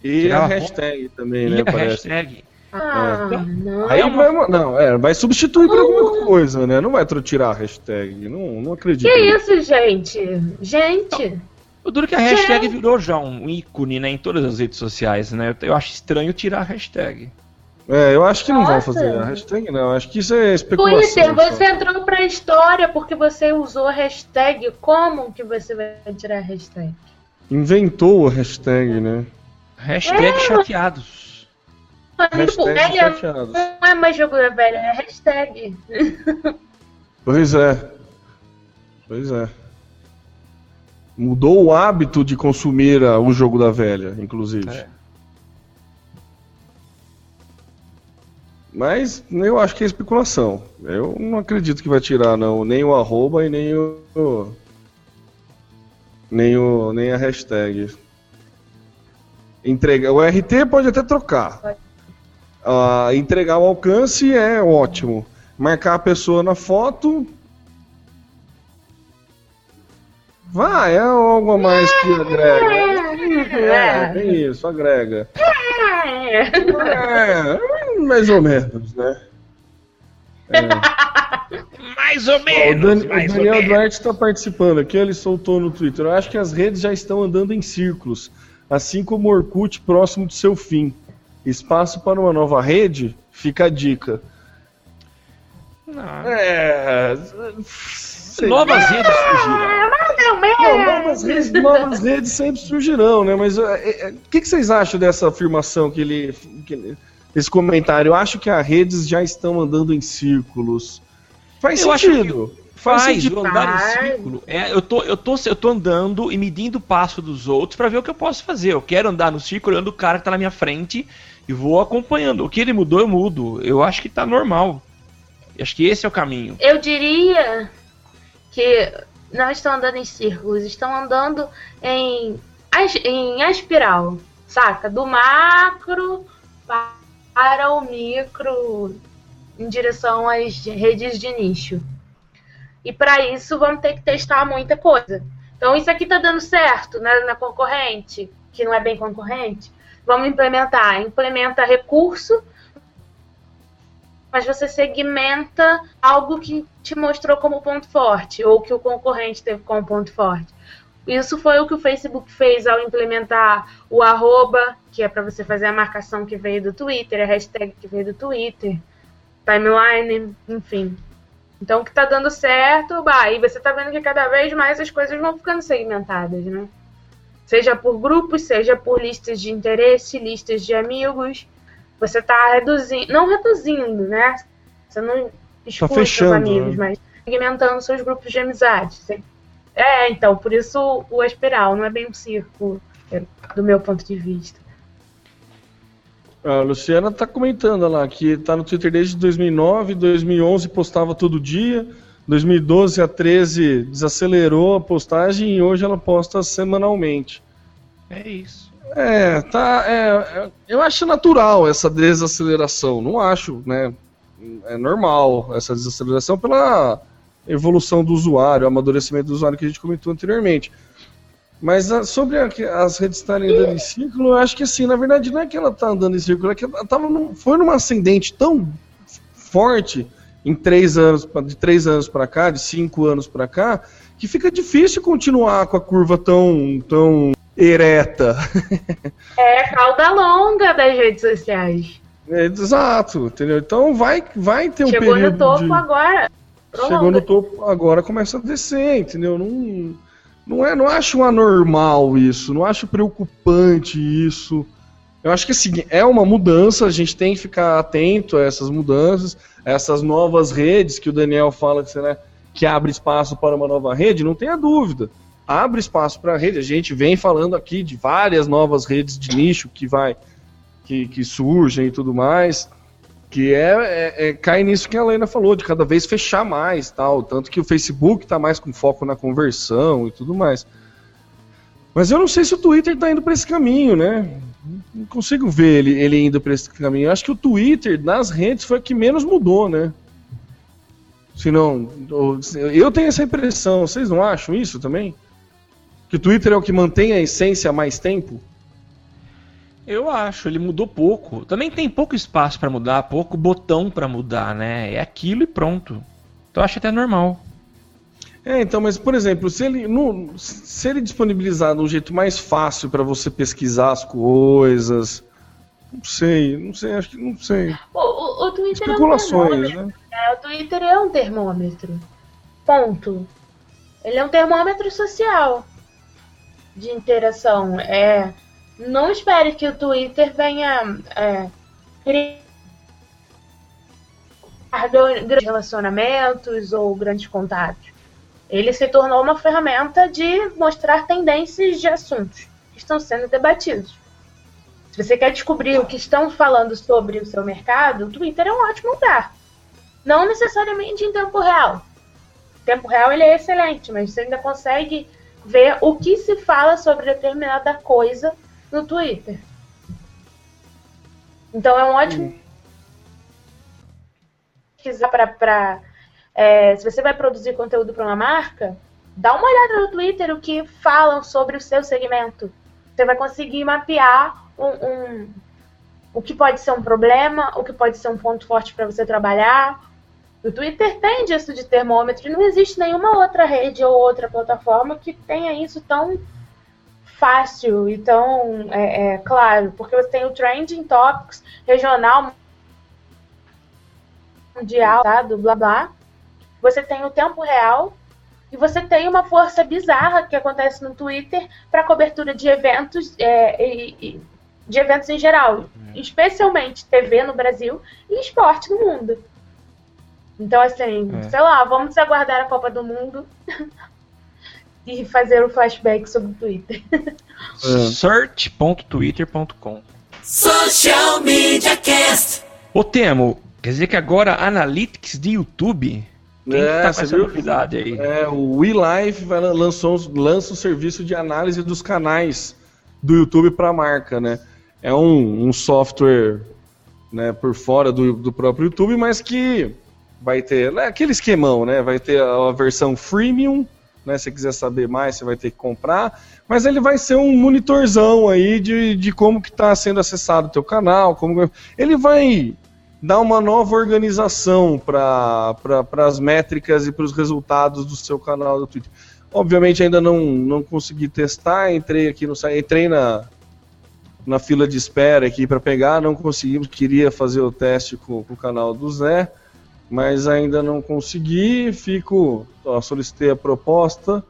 E Tirar a hashtag também, e né? a Parece. hashtag. ah, Então, não. Aí É uma- vai, não, é, vai substituir por alguma coisa, né? Não vai tirar a hashtag. Não, não acredito. Que isso, gente? Gente, O duro é que a hashtag virou já um ícone né, em todas as redes sociais, né? Eu, eu acho estranho tirar a hashtag. É, eu acho que não vão Nossa. fazer a hashtag, não. Acho que isso é especulação. Twitter, só. você entrou pra história porque você usou a hashtag. Como que você vai tirar a hashtag? Inventou a hashtag, né? Hashtag É. chateados. Hashtag velha chateados. não é mais jogo da velha, é hashtag. Pois é. Pois é. Mudou o hábito de consumir ah, o jogo da velha, inclusive. É. Mas eu acho que é especulação. Eu não acredito que vai tirar, não. Nem o arroba e nem o, Nem, o, nem a hashtag. Entrega, o RT pode até trocar. Pode. Ah, entregar o alcance é ótimo. Marcar a pessoa na foto. Vai, é algo a mais que agrega. É, é isso, agrega. É. É, mais ou menos, né? Mais ou Ó, o, menos, Dan- o mais ou Daniel menos. Duarte está participando aqui, ele soltou no Twitter. Eu acho que as redes já estão andando em círculos, assim como o Orkut próximo do seu fim. Espaço para uma nova rede? Fica a dica. Não. É. sei Novas redes surgiram. Não, novas, redes, novas redes sempre surgirão, né? Mas é, é, o que, que vocês acham dessa afirmação que ele, que ele- Esse comentário? Eu acho que as redes já estão andando em círculos. Faz Eu acho sentido. Faz, sentido. o andar Faz. em círculo. É, eu, tô, eu, tô, eu tô andando e medindo o passo dos outros pra ver o que eu posso fazer. Eu quero andar no círculo olhando o cara que tá na minha frente e vou acompanhando. O que ele mudou, eu mudo. Eu acho que tá normal. Eu acho que esse é o caminho. Eu diria que não estão andando em círculos, estão andando em, em espiral, saca? Do macro para o micro em direção às redes de nicho. E para isso vamos ter que testar muita coisa. Então isso aqui tá dando certo né, na concorrente, que não é bem concorrente. Vamos implementar. Implementa recurso mas você segmenta algo que te mostrou como ponto forte, ou que o concorrente teve como ponto forte. Isso foi o que o Facebook fez ao implementar o arroba, que é para você fazer a marcação que veio do Twitter, a hashtag que veio do Twitter, timeline, enfim. Então, o que está dando certo, bah, e você está vendo que cada vez mais as coisas vão ficando segmentadas, né? Seja por grupos, seja por listas de interesse, listas de amigos. Você está reduzindo, não reduzindo, né? Você não expulsa seus fechando, amigos, né? mas segmentando seus grupos de amizade. Você- É, então, por isso o espiral não é bem um círculo, é, do meu ponto de vista. A Luciana tá comentando lá que tá no Twitter desde 2009, 2011 postava todo dia, 2012 a 13 desacelerou a postagem e hoje ela posta semanalmente. É isso. É, tá. é, é, eu acho natural essa desaceleração. Não acho, né? É normal essa desaceleração pela evolução do usuário, amadurecimento do usuário que a gente comentou anteriormente. Mas ah, sobre a- as redes estarem andando em círculo, eu acho que assim, na verdade não é que ela tá andando em círculo, é que ela tava num- foi numa ascendente tão forte em três anos, de três anos para cá, de cinco anos para cá, que fica difícil continuar com a curva tão, tão ereta. É cauda longa das redes sociais. É, exato, entendeu? Então vai, vai ter um Chegou período no topo de... agora. Chegou no topo, agora começa a descer, entendeu? Não, não, é, não acho anormal isso, não acho preocupante isso. Eu acho que assim, é uma mudança, a gente tem que ficar atento a essas mudanças, a essas novas redes que o Daniel fala que, né, que abre espaço para uma nova rede, não tenha dúvida. Abre espaço para a rede. A gente vem falando aqui de várias novas redes de nicho que vai que, que surgem e tudo mais. Que é, é- é- cai nisso que a Helena falou, de cada vez fechar mais tal. Tanto que o Facebook está mais com foco na conversão e tudo mais. Mas eu não sei se o Twitter está indo para esse caminho, né? Não consigo ver ele, ele indo para esse caminho. Eu acho que o Twitter, nas redes, foi o que menos mudou, né? Se não. Eu tenho essa impressão. Vocês não acham isso também? Que o Twitter é o que mantém a essência há mais tempo? Eu acho, ele mudou pouco. Também tem pouco espaço pra mudar, pouco botão pra mudar, né? É aquilo e pronto. Então eu acho até normal. É, então, mas por exemplo, se ele, no, se ele disponibilizar de um jeito mais fácil para você pesquisar as coisas, não sei, não sei, acho que não sei. O, o, o Twitter é um Especulações, termômetro. né? É, o Twitter é um termômetro. Ponto. Ele é um termômetro social de interação. É, não espere que o Twitter venha é, criar grandes relacionamentos ou grandes contatos. Ele se tornou uma ferramenta de mostrar tendências de assuntos que estão sendo debatidos. Se você quer descobrir o que estão falando sobre o seu mercado, o Twitter é um ótimo lugar. Não necessariamente em tempo real. Em tempo real ele é excelente, mas você ainda consegue ver o que se fala sobre determinada coisa no Twitter. Então é um ótimo pesquisar para é, se você vai produzir conteúdo para uma marca, dá uma olhada no Twitter o que falam sobre o seu segmento. Você vai conseguir mapear um, um, o que pode ser um problema, o que pode ser um ponto forte para você trabalhar. O Twitter tem disso de termômetro e não existe nenhuma outra rede ou outra plataforma que tenha isso tão fácil e tão é, é, claro, porque você tem o Trending Topics regional, mundial, tá, do blá blá. Você tem o tempo real e você tem uma força bizarra que acontece no Twitter para cobertura de eventos é, e, e, de eventos em geral, é. especialmente TV no Brasil e esporte no mundo. Então, assim, é. sei lá, vamos aguardar a Copa do Mundo e fazer o um flashback sobre o Twitter. Search.twitter.com Social Media Cast. Ô Temo, quer dizer que agora Analytics de YouTube quem é, que tá com essa viu? novidade aí? É, o WeLife lançou, lança o serviço de análise dos canais do YouTube para a marca, né? É um, um software né, por fora do, do próprio YouTube, mas que vai ter é aquele esquemão, né? Vai ter a, a versão freemium, né? Se quiser saber mais, você vai ter que comprar. Mas ele vai ser um monitorzão aí de, de como que está sendo acessado o teu canal, como ele vai dar uma nova organização para pra, as métricas e para os resultados do seu canal do Twitter. Obviamente ainda não, não consegui testar, entrei aqui no site, entrei na, na fila de espera aqui para pegar, não conseguimos, queria fazer o teste com, com, o canal do Zé, mas ainda não consegui, fico, ó, solicitei a proposta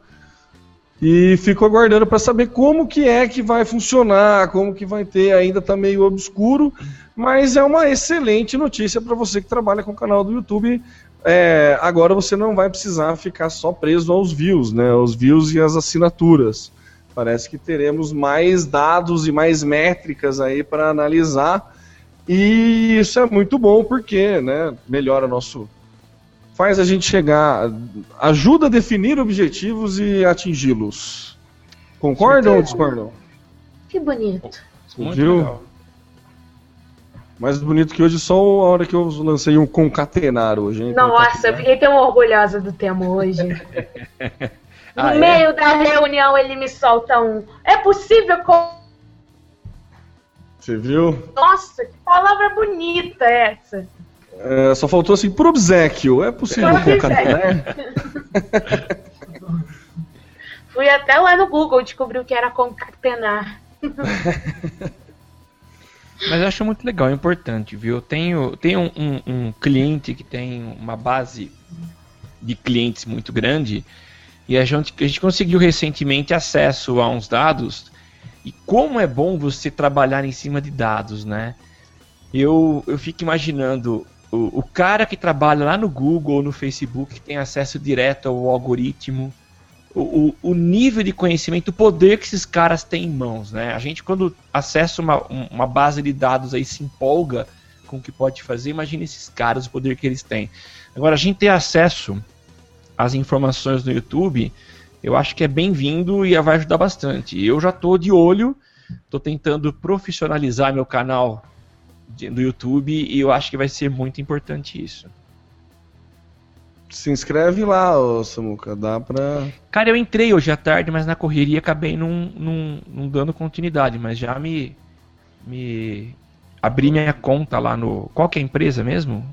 e fico aguardando para saber como que é que vai funcionar, como que vai ter, ainda está meio obscuro, mas é uma excelente notícia para você que trabalha com o canal do YouTube. É, agora você não vai precisar ficar só preso aos views, né? Aos views e às assinaturas. Parece que teremos mais dados e mais métricas aí para analisar. E isso é muito bom porque, né, melhora nosso faz a gente chegar, ajuda a definir objetivos e atingi-los. Concordam ou discordam? Que bonito. Muito Viu? Legal. Mais bonito que hoje só a hora que eu lancei um concatenar hoje, hein? Nossa, eu fiquei tão orgulhosa do tema hoje. no ah, é? meio é? da reunião ele me solta um. É possível com. Você viu? Nossa, que palavra bonita essa. É, só faltou assim, por obsequio. É possível concatenar? Fui até lá no Google descobri o que era concatenar. Mas eu acho muito legal, é importante, viu? Eu tenho, tenho um, um, um, cliente que tem uma base de clientes muito grande e a gente, a gente conseguiu recentemente acesso a uns dados e como é bom você trabalhar em cima de dados, né? Eu, eu fico imaginando o, o cara que trabalha lá no Google ou no Facebook que tem acesso direto ao algoritmo o, o, nível de conhecimento, o poder que esses caras têm em mãos, né? A gente quando acessa uma, uma base de dados aí se empolga com o que pode fazer, imagina esses caras, o poder que eles têm. Agora, a gente ter acesso às informações no YouTube, eu acho que é bem-vindo e vai ajudar bastante. Eu já estou de olho, estou tentando profissionalizar meu canal do YouTube e eu acho que vai ser muito importante isso se inscreve lá, ô Samuca, dá pra. Cara, eu entrei hoje à tarde, mas na correria acabei não, não, não dando continuidade, mas já me. me. abri minha conta lá no. Qual que é a empresa mesmo?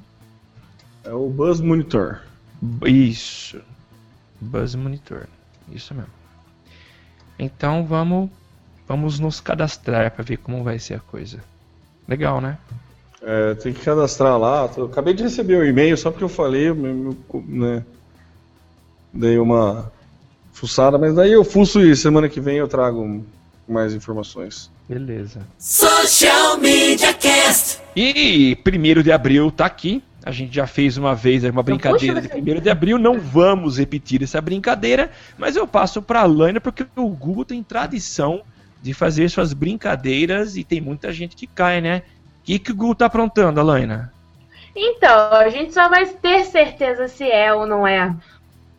É o Buzz Monitor. Isso. Buzz Monitor. Isso mesmo. Então vamos. Vamos nos cadastrar para ver como vai ser a coisa. Legal, né? É, tem que cadastrar lá. Eu acabei de receber o um e-mail só porque eu falei, né? Dei uma fuçada, mas daí eu fuço e semana que vem eu trago mais informações. Beleza. Social Media Cast. E primeiro de abril tá aqui. A gente já fez uma vez uma brincadeira de primeiro de abril, não vamos repetir essa brincadeira, mas eu passo para a Laina porque o Google tem tradição de fazer suas brincadeiras e tem muita gente que cai, né? O que, que o Google tá aprontando, Alaina? Então, a gente só vai ter certeza se é ou não é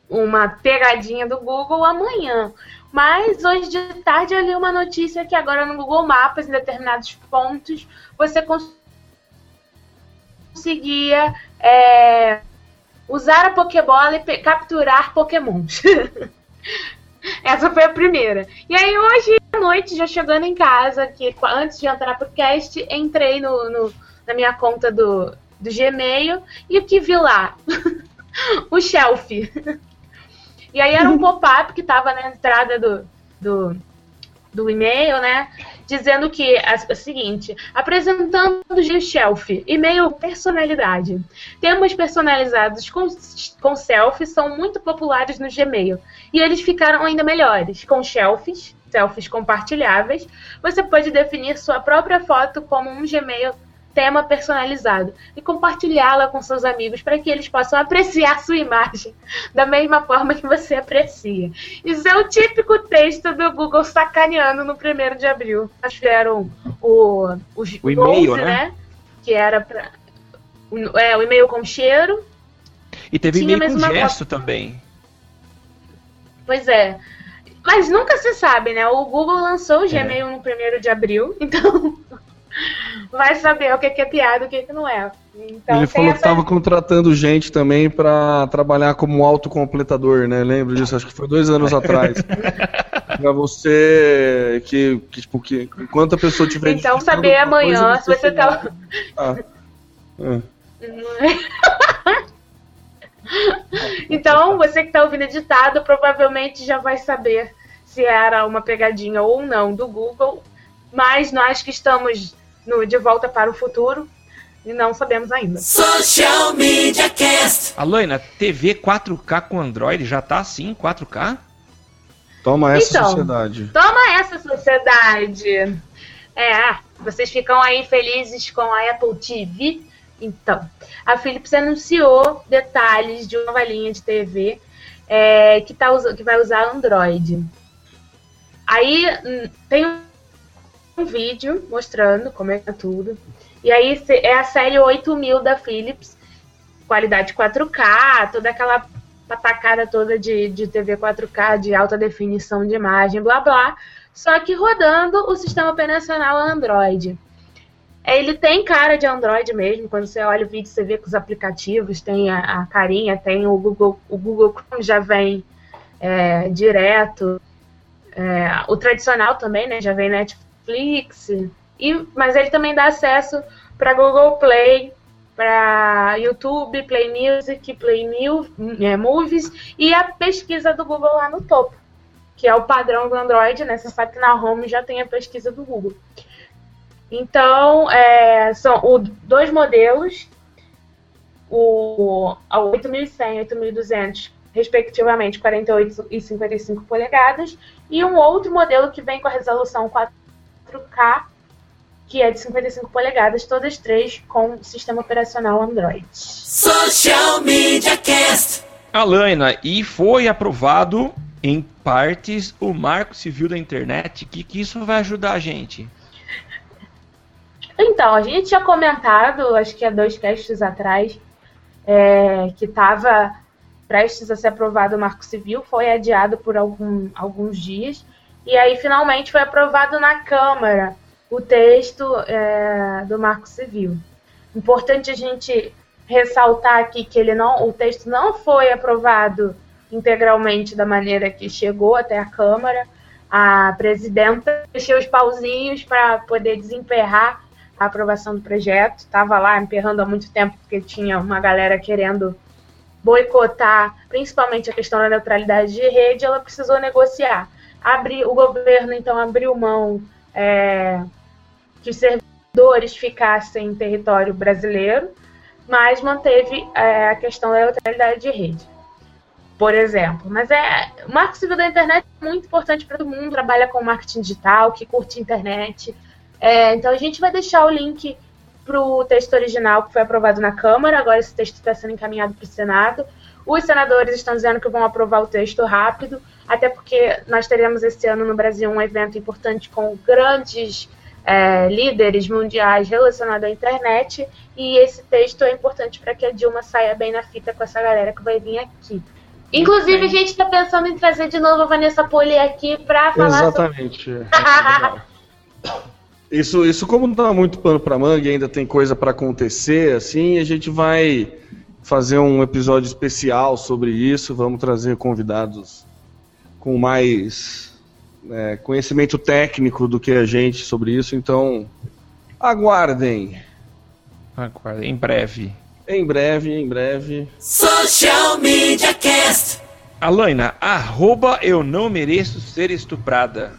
uma pegadinha do Google amanhã. Mas hoje de tarde eu li uma notícia que agora no Google Maps, em determinados pontos, você conseguia é, usar a Pokébola e capturar Pokémons. Essa foi a primeira. E aí hoje à noite, já chegando em casa, que antes de entrar pro cast, entrei no, no na minha conta do, do Gmail e o que vi lá? o shelf. e aí era um pop-up que estava na entrada do, do, do e-mail, né? Dizendo que é o seguinte, apresentando o shelf, e-mail personalidade. Temas personalizados com, com selfies são muito populares no Gmail. E eles ficaram ainda melhores, com shelfies, selfies compartilháveis. Você pode definir sua própria foto como um Gmail tema personalizado e compartilhá-la com seus amigos para que eles possam apreciar sua imagem da mesma forma que você aprecia. Isso é o típico texto do Google sacaneando no 1 de abril. Nós fizeram o, o, o e-mail, né? né? Que era para é, o e-mail com cheiro. E teve e-mail com gesto foto. também. Pois é. Mas nunca se sabe, né? O Google lançou o é. Gmail é. no 1 de abril, então vai saber o que é piada e o que não é. Então, Ele falou essa... que estava contratando gente também para trabalhar como autocompletador, né? Lembro disso, acho que foi dois anos atrás. para você que, que, tipo, que enquanto a pessoa tiver. Então, saber amanhã se você tá. Ah. Ah. então, você que está ouvindo editado provavelmente já vai saber se era uma pegadinha ou não do Google, mas nós que estamos no De Volta para o Futuro e não sabemos ainda. Social Media Cast. Aloina, TV 4K com Android já tá assim, 4K? Toma essa então, sociedade. Toma essa sociedade. É, vocês ficam aí felizes com a Apple TV? Então, a Philips anunciou detalhes de uma nova linha de TV é, que, tá, que vai usar Android. Aí hum, tem um vídeo mostrando como é é tudo. E aí é a série 8000 da Philips, qualidade 4K, toda aquela patacada toda de, de TV 4K, de alta definição de imagem, blá blá. Só que rodando o sistema operacional Android. É, ele tem cara de Android mesmo. Quando você olha o vídeo, você vê que os aplicativos têm a, a carinha, tem o Google, o Google Chrome já vem é, direto. É, o tradicional também, né? Já vem Netflix. E, mas ele também dá acesso para Google Play, para YouTube, Play Music, Play New, é, Movies e a pesquisa do Google lá no topo, que é o padrão do Android, né? Você sabe que na Home já tem a pesquisa do Google. Então, é, são o, dois modelos, o a 8100 e 8200, respectivamente 48 e 55 polegadas, e um outro modelo que vem com a resolução 4K, que é de 55 polegadas, todas três com sistema operacional Android. Social Media Cast. Alaina, e foi aprovado em partes o Marco Civil da Internet. O que, que isso vai ajudar a gente? Então, a gente tinha comentado, acho que há dois casts atrás, é, que estava prestes a ser aprovado o Marco Civil, foi adiado por algum, alguns dias, e aí finalmente foi aprovado na Câmara o texto é, do Marco Civil. Importante a gente ressaltar aqui que ele não, o texto não foi aprovado integralmente da maneira que chegou até a Câmara. A presidenta deixou os pauzinhos para poder desemperrar a aprovação do projeto. Estava lá emperrando há muito tempo, porque tinha uma galera querendo boicotar, principalmente a questão da neutralidade de rede, ela precisou negociar. Abri, o governo, então, abriu mão é, que servidores ficassem em território brasileiro, mas manteve é, a questão da neutralidade de rede, por exemplo. Mas é, o marco civil da internet é muito importante para todo mundo, trabalha com marketing digital, que curte internet, é, então a gente vai deixar o link para o texto original que foi aprovado na Câmara, agora esse texto está sendo encaminhado para o Senado. Os senadores estão dizendo que vão aprovar o texto rápido, até porque nós teremos esse ano no Brasil um evento importante com grandes é, líderes mundiais relacionados à internet, e esse texto é importante para que a Dilma saia bem na fita com essa galera que vai vir aqui. Inclusive, a gente tá pensando em trazer de novo a Vanessa Poli aqui pra falar Exatamente. É, legal. Isso, isso como não dá muito pano pra manga e ainda tem coisa pra acontecer, assim, a gente vai fazer um episódio especial sobre isso, vamos trazer convidados com mais é, conhecimento técnico do que a gente sobre isso, então aguardem. Aguarda, em breve. Em breve, em breve. Social Media Cast. Alaina, arroba eu não mereço ser estuprada.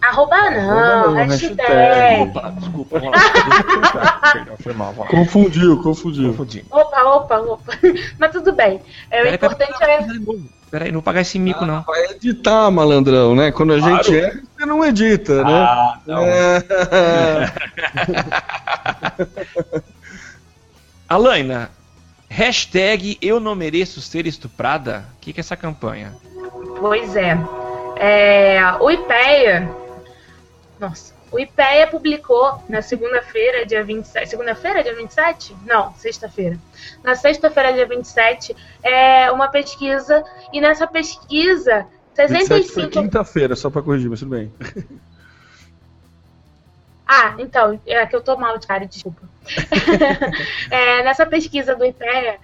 Arroba não, Arroba não, hashtag. hashtag. Opa, desculpa. Perdão, foi mal. Confundiu, confundiu. Confundi. Opa, opa, opa. Mas tudo bem. É, o importante é. Peraí, não vou pagar esse mico, não. Vai editar, malandrão, né? Quando a Claro. gente erra, você não edita, né? Ah, não. É. Alaina, hashtag eu não mereço ser estuprada. O que, que é essa campanha? Pois é. É, o IPEA. Nossa. O IPEA publicou na segunda-feira, dia 27. Segunda-feira, dia 27? Não, sexta-feira. Na sexta-feira, dia 27, é uma pesquisa. E nessa pesquisa, 27 foi 65. quinta-feira, só pra corrigir, mas tudo bem. Ah, então, é que eu tô mal de cara, desculpa. É, nessa pesquisa do IPEA,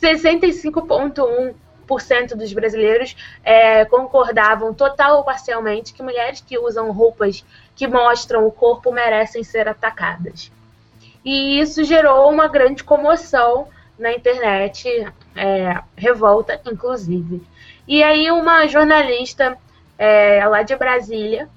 65,1% dos brasileiros é, concordavam total ou parcialmente que mulheres que usam roupas que mostram o corpo merecem ser atacadas. E isso gerou uma grande comoção na internet, é, revolta, inclusive. E aí uma jornalista é, lá de Brasília,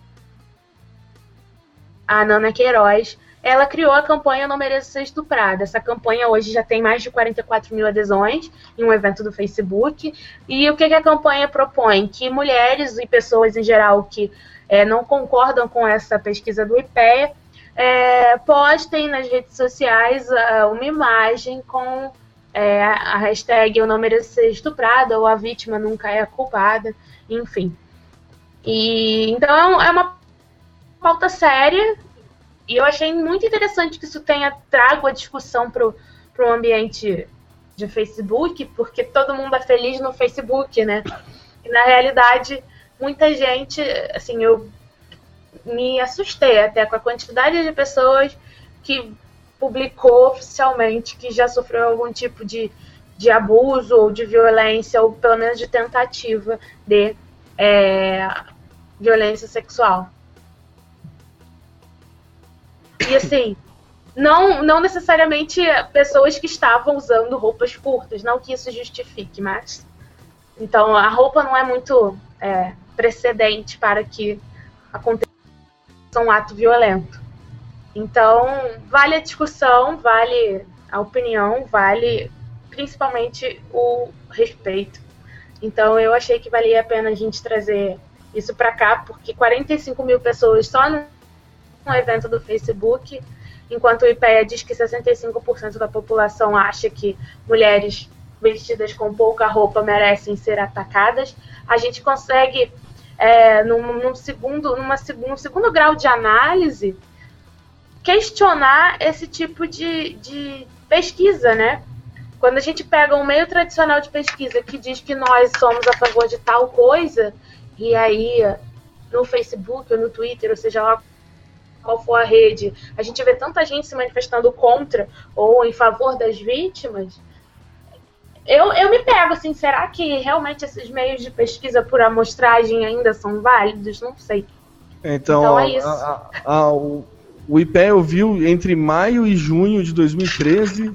a Nana Queiroz, ela criou a campanha Não Mereço Ser Estuprada. Essa campanha hoje já tem mais de 44 mil adesões em um evento do Facebook. E o que, que a campanha propõe? Que mulheres e pessoas em geral que é, não concordam com essa pesquisa do IPEA é, postem nas redes sociais uh, uma imagem com é, a hashtag Eu Não Mereço Ser Estuprada ou A Vítima Nunca É Culpada, enfim. E, então é uma pauta séria e eu achei muito interessante que isso tenha trago a discussão para o ambiente de Facebook, porque todo mundo é feliz no Facebook, né? E na realidade, muita gente, assim, eu me assustei até com a quantidade de pessoas que publicou oficialmente que já sofreu algum tipo de, de abuso ou de violência, ou pelo menos de tentativa de é, violência sexual. E assim, não, não necessariamente pessoas que estavam usando roupas curtas, não que isso justifique, mas. Então a roupa não é muito é, precedente para que aconteça um ato violento. Então, vale a discussão, vale a opinião, vale principalmente o respeito. Então, eu achei que valia a pena a gente trazer isso para cá, porque 45 mil pessoas só num um evento do Facebook, enquanto o IPEA diz que 65% da população acha que mulheres vestidas com pouca roupa merecem ser atacadas, a gente consegue, é, num, num segundo, numa, num segundo grau de análise, questionar esse tipo de, de pesquisa, né? Quando a gente pega um meio tradicional de pesquisa que diz que nós somos a favor de tal coisa, e aí no Facebook ou no Twitter, ou seja lá qual for a rede, a gente vê tanta gente se manifestando contra ou em favor das vítimas, eu, eu me pego assim, será que realmente esses meios de pesquisa por amostragem ainda são válidos? Não sei. Então, Então é a- isso. a- a- o, o IPEA ouviu entre maio e junho de 2013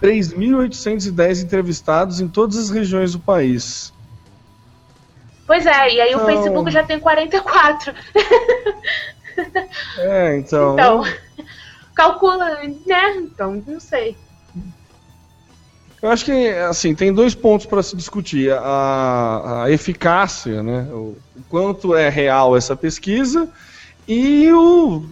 3.810 entrevistados em todas as regiões do país. Pois é, e aí o Então- Facebook já tem 44. É, então. Então, calcula, né? Então, não sei. Eu acho que assim tem dois pontos para se discutir: a, a eficácia, né? O, o quanto é real essa pesquisa e o,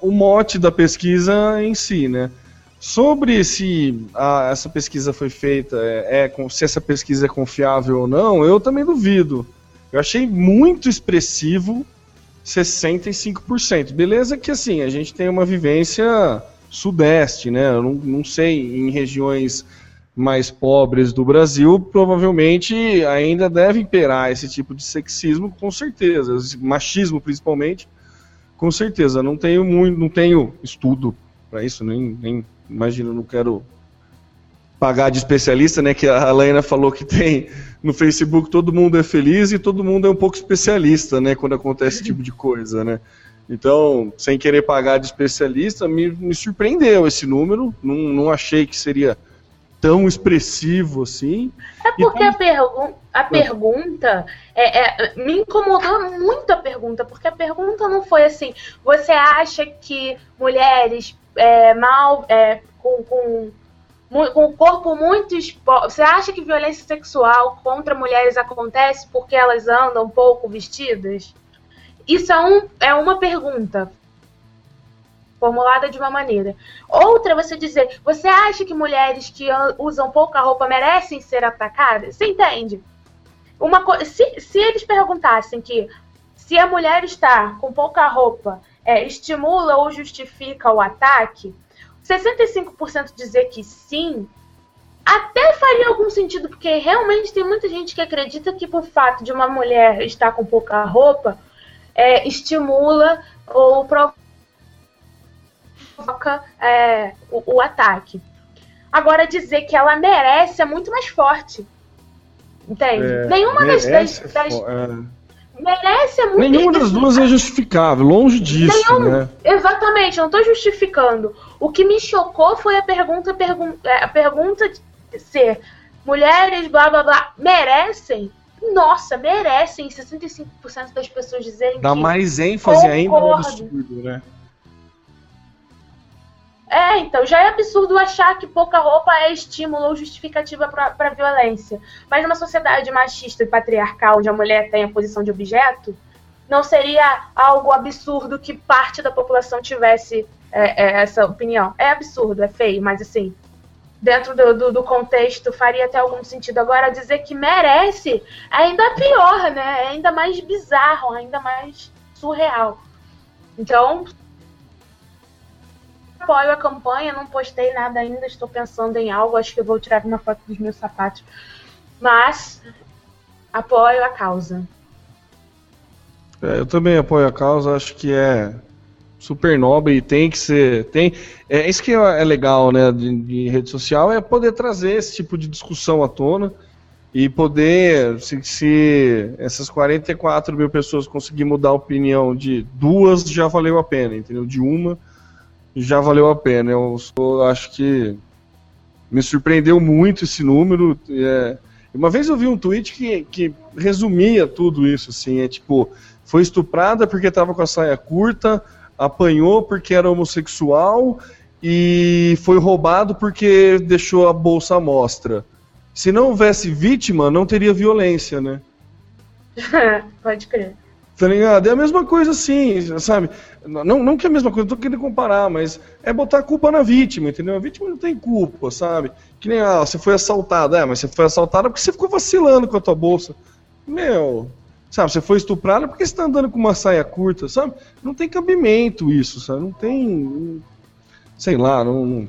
o mote da pesquisa em si, né? Sobre se a- essa pesquisa foi feita, é, é se essa pesquisa é confiável ou não, eu também duvido. Eu achei muito expressivo 65%. Beleza que assim, a gente tem uma vivência sudeste, né? Eu não, não sei em regiões mais pobres do Brasil, provavelmente ainda deve imperar esse tipo de sexismo, com certeza, machismo principalmente, com certeza. Não tenho muito, não tenho estudo para isso, nem, nem imagino, não quero pagar de especialista, né? Que a Helena falou que tem no Facebook todo mundo é feliz e todo mundo é um pouco especialista, né? Quando acontece esse tipo de coisa, né? Então, sem querer pagar de especialista, me, me surpreendeu esse número. Não, não achei que seria tão expressivo assim. É porque a, pergu a pergunta é, é, me incomodou muito a pergunta, porque a pergunta não foi assim: você acha que mulheres é, mal é, com, com, com o corpo muito exposto. Você acha que violência sexual contra mulheres acontece porque elas andam pouco vestidas? Isso é, um, é uma pergunta formulada de uma maneira. Outra, você dizer, você acha que mulheres que usam pouca roupa merecem ser atacadas? Você entende? Uma se, se eles perguntassem que se a mulher está com pouca roupa é, estimula ou justifica o ataque, 65% dizer que sim, até faria algum sentido, porque realmente tem muita gente que acredita que por fato de uma mulher estar com pouca roupa, é, estimula ou provoca é, o, o, ataque. Agora, dizer que ela merece é muito mais forte. Entende? É, Nenhuma das, das, das é. Merece é muito Nenhuma das duas é justificável, longe disso, Nenhum, né? Exatamente, não estou justificando. O que me chocou foi a pergunta, pergun é, a pergunta de ser mulheres, blá blá blá, merecem? Nossa, merecem 65% das pessoas dizerem Dá que mais ênfase ainda no absurdo, né? É, então, já é absurdo achar que pouca roupa é estímulo ou justificativa para violência. Mas numa sociedade machista e patriarcal, onde a mulher tem a posição de objeto, não seria algo absurdo que parte da população tivesse é, é, essa opinião. É absurdo, é feio, mas assim, dentro do, do, do contexto faria até algum sentido. Agora, dizer que merece ainda é pior, né? É ainda mais bizarro, ainda mais surreal. Então, apoio a campanha, não postei nada ainda, estou pensando em algo, acho que vou tirar uma foto dos meus sapatos. Mas apoio a causa. É, eu também apoio a causa, acho que é super nobre e tem que ser. Tem, é isso que é legal, né, de, de rede social, é poder trazer esse tipo de discussão à tona e poder, se, se essas 44 mil pessoas conseguir mudar a opinião de duas, já valeu a pena, entendeu? De uma, já valeu a pena. Eu sou, acho que me surpreendeu muito esse número. É, uma vez eu vi um tweet que, que resumia tudo isso, assim, é tipo, foi estuprada porque estava com a saia curta, apanhou porque era homossexual e foi roubado porque deixou a bolsa à mostra. Se não houvesse vítima, não teria violência, né? Pode crer. Tá ligado? É a mesma coisa assim, sabe? Não, não que é a mesma coisa, não tô querendo comparar, mas é botar a culpa na vítima, entendeu? A vítima não tem culpa, sabe? Que nem, ah, você foi assaltada, é, mas você foi assaltada porque você ficou vacilando com a tua bolsa. Meu, sabe? Você foi estuprada porque você tá andando com uma saia curta, sabe? Não tem cabimento isso, sabe? Não tem. Sei lá, não.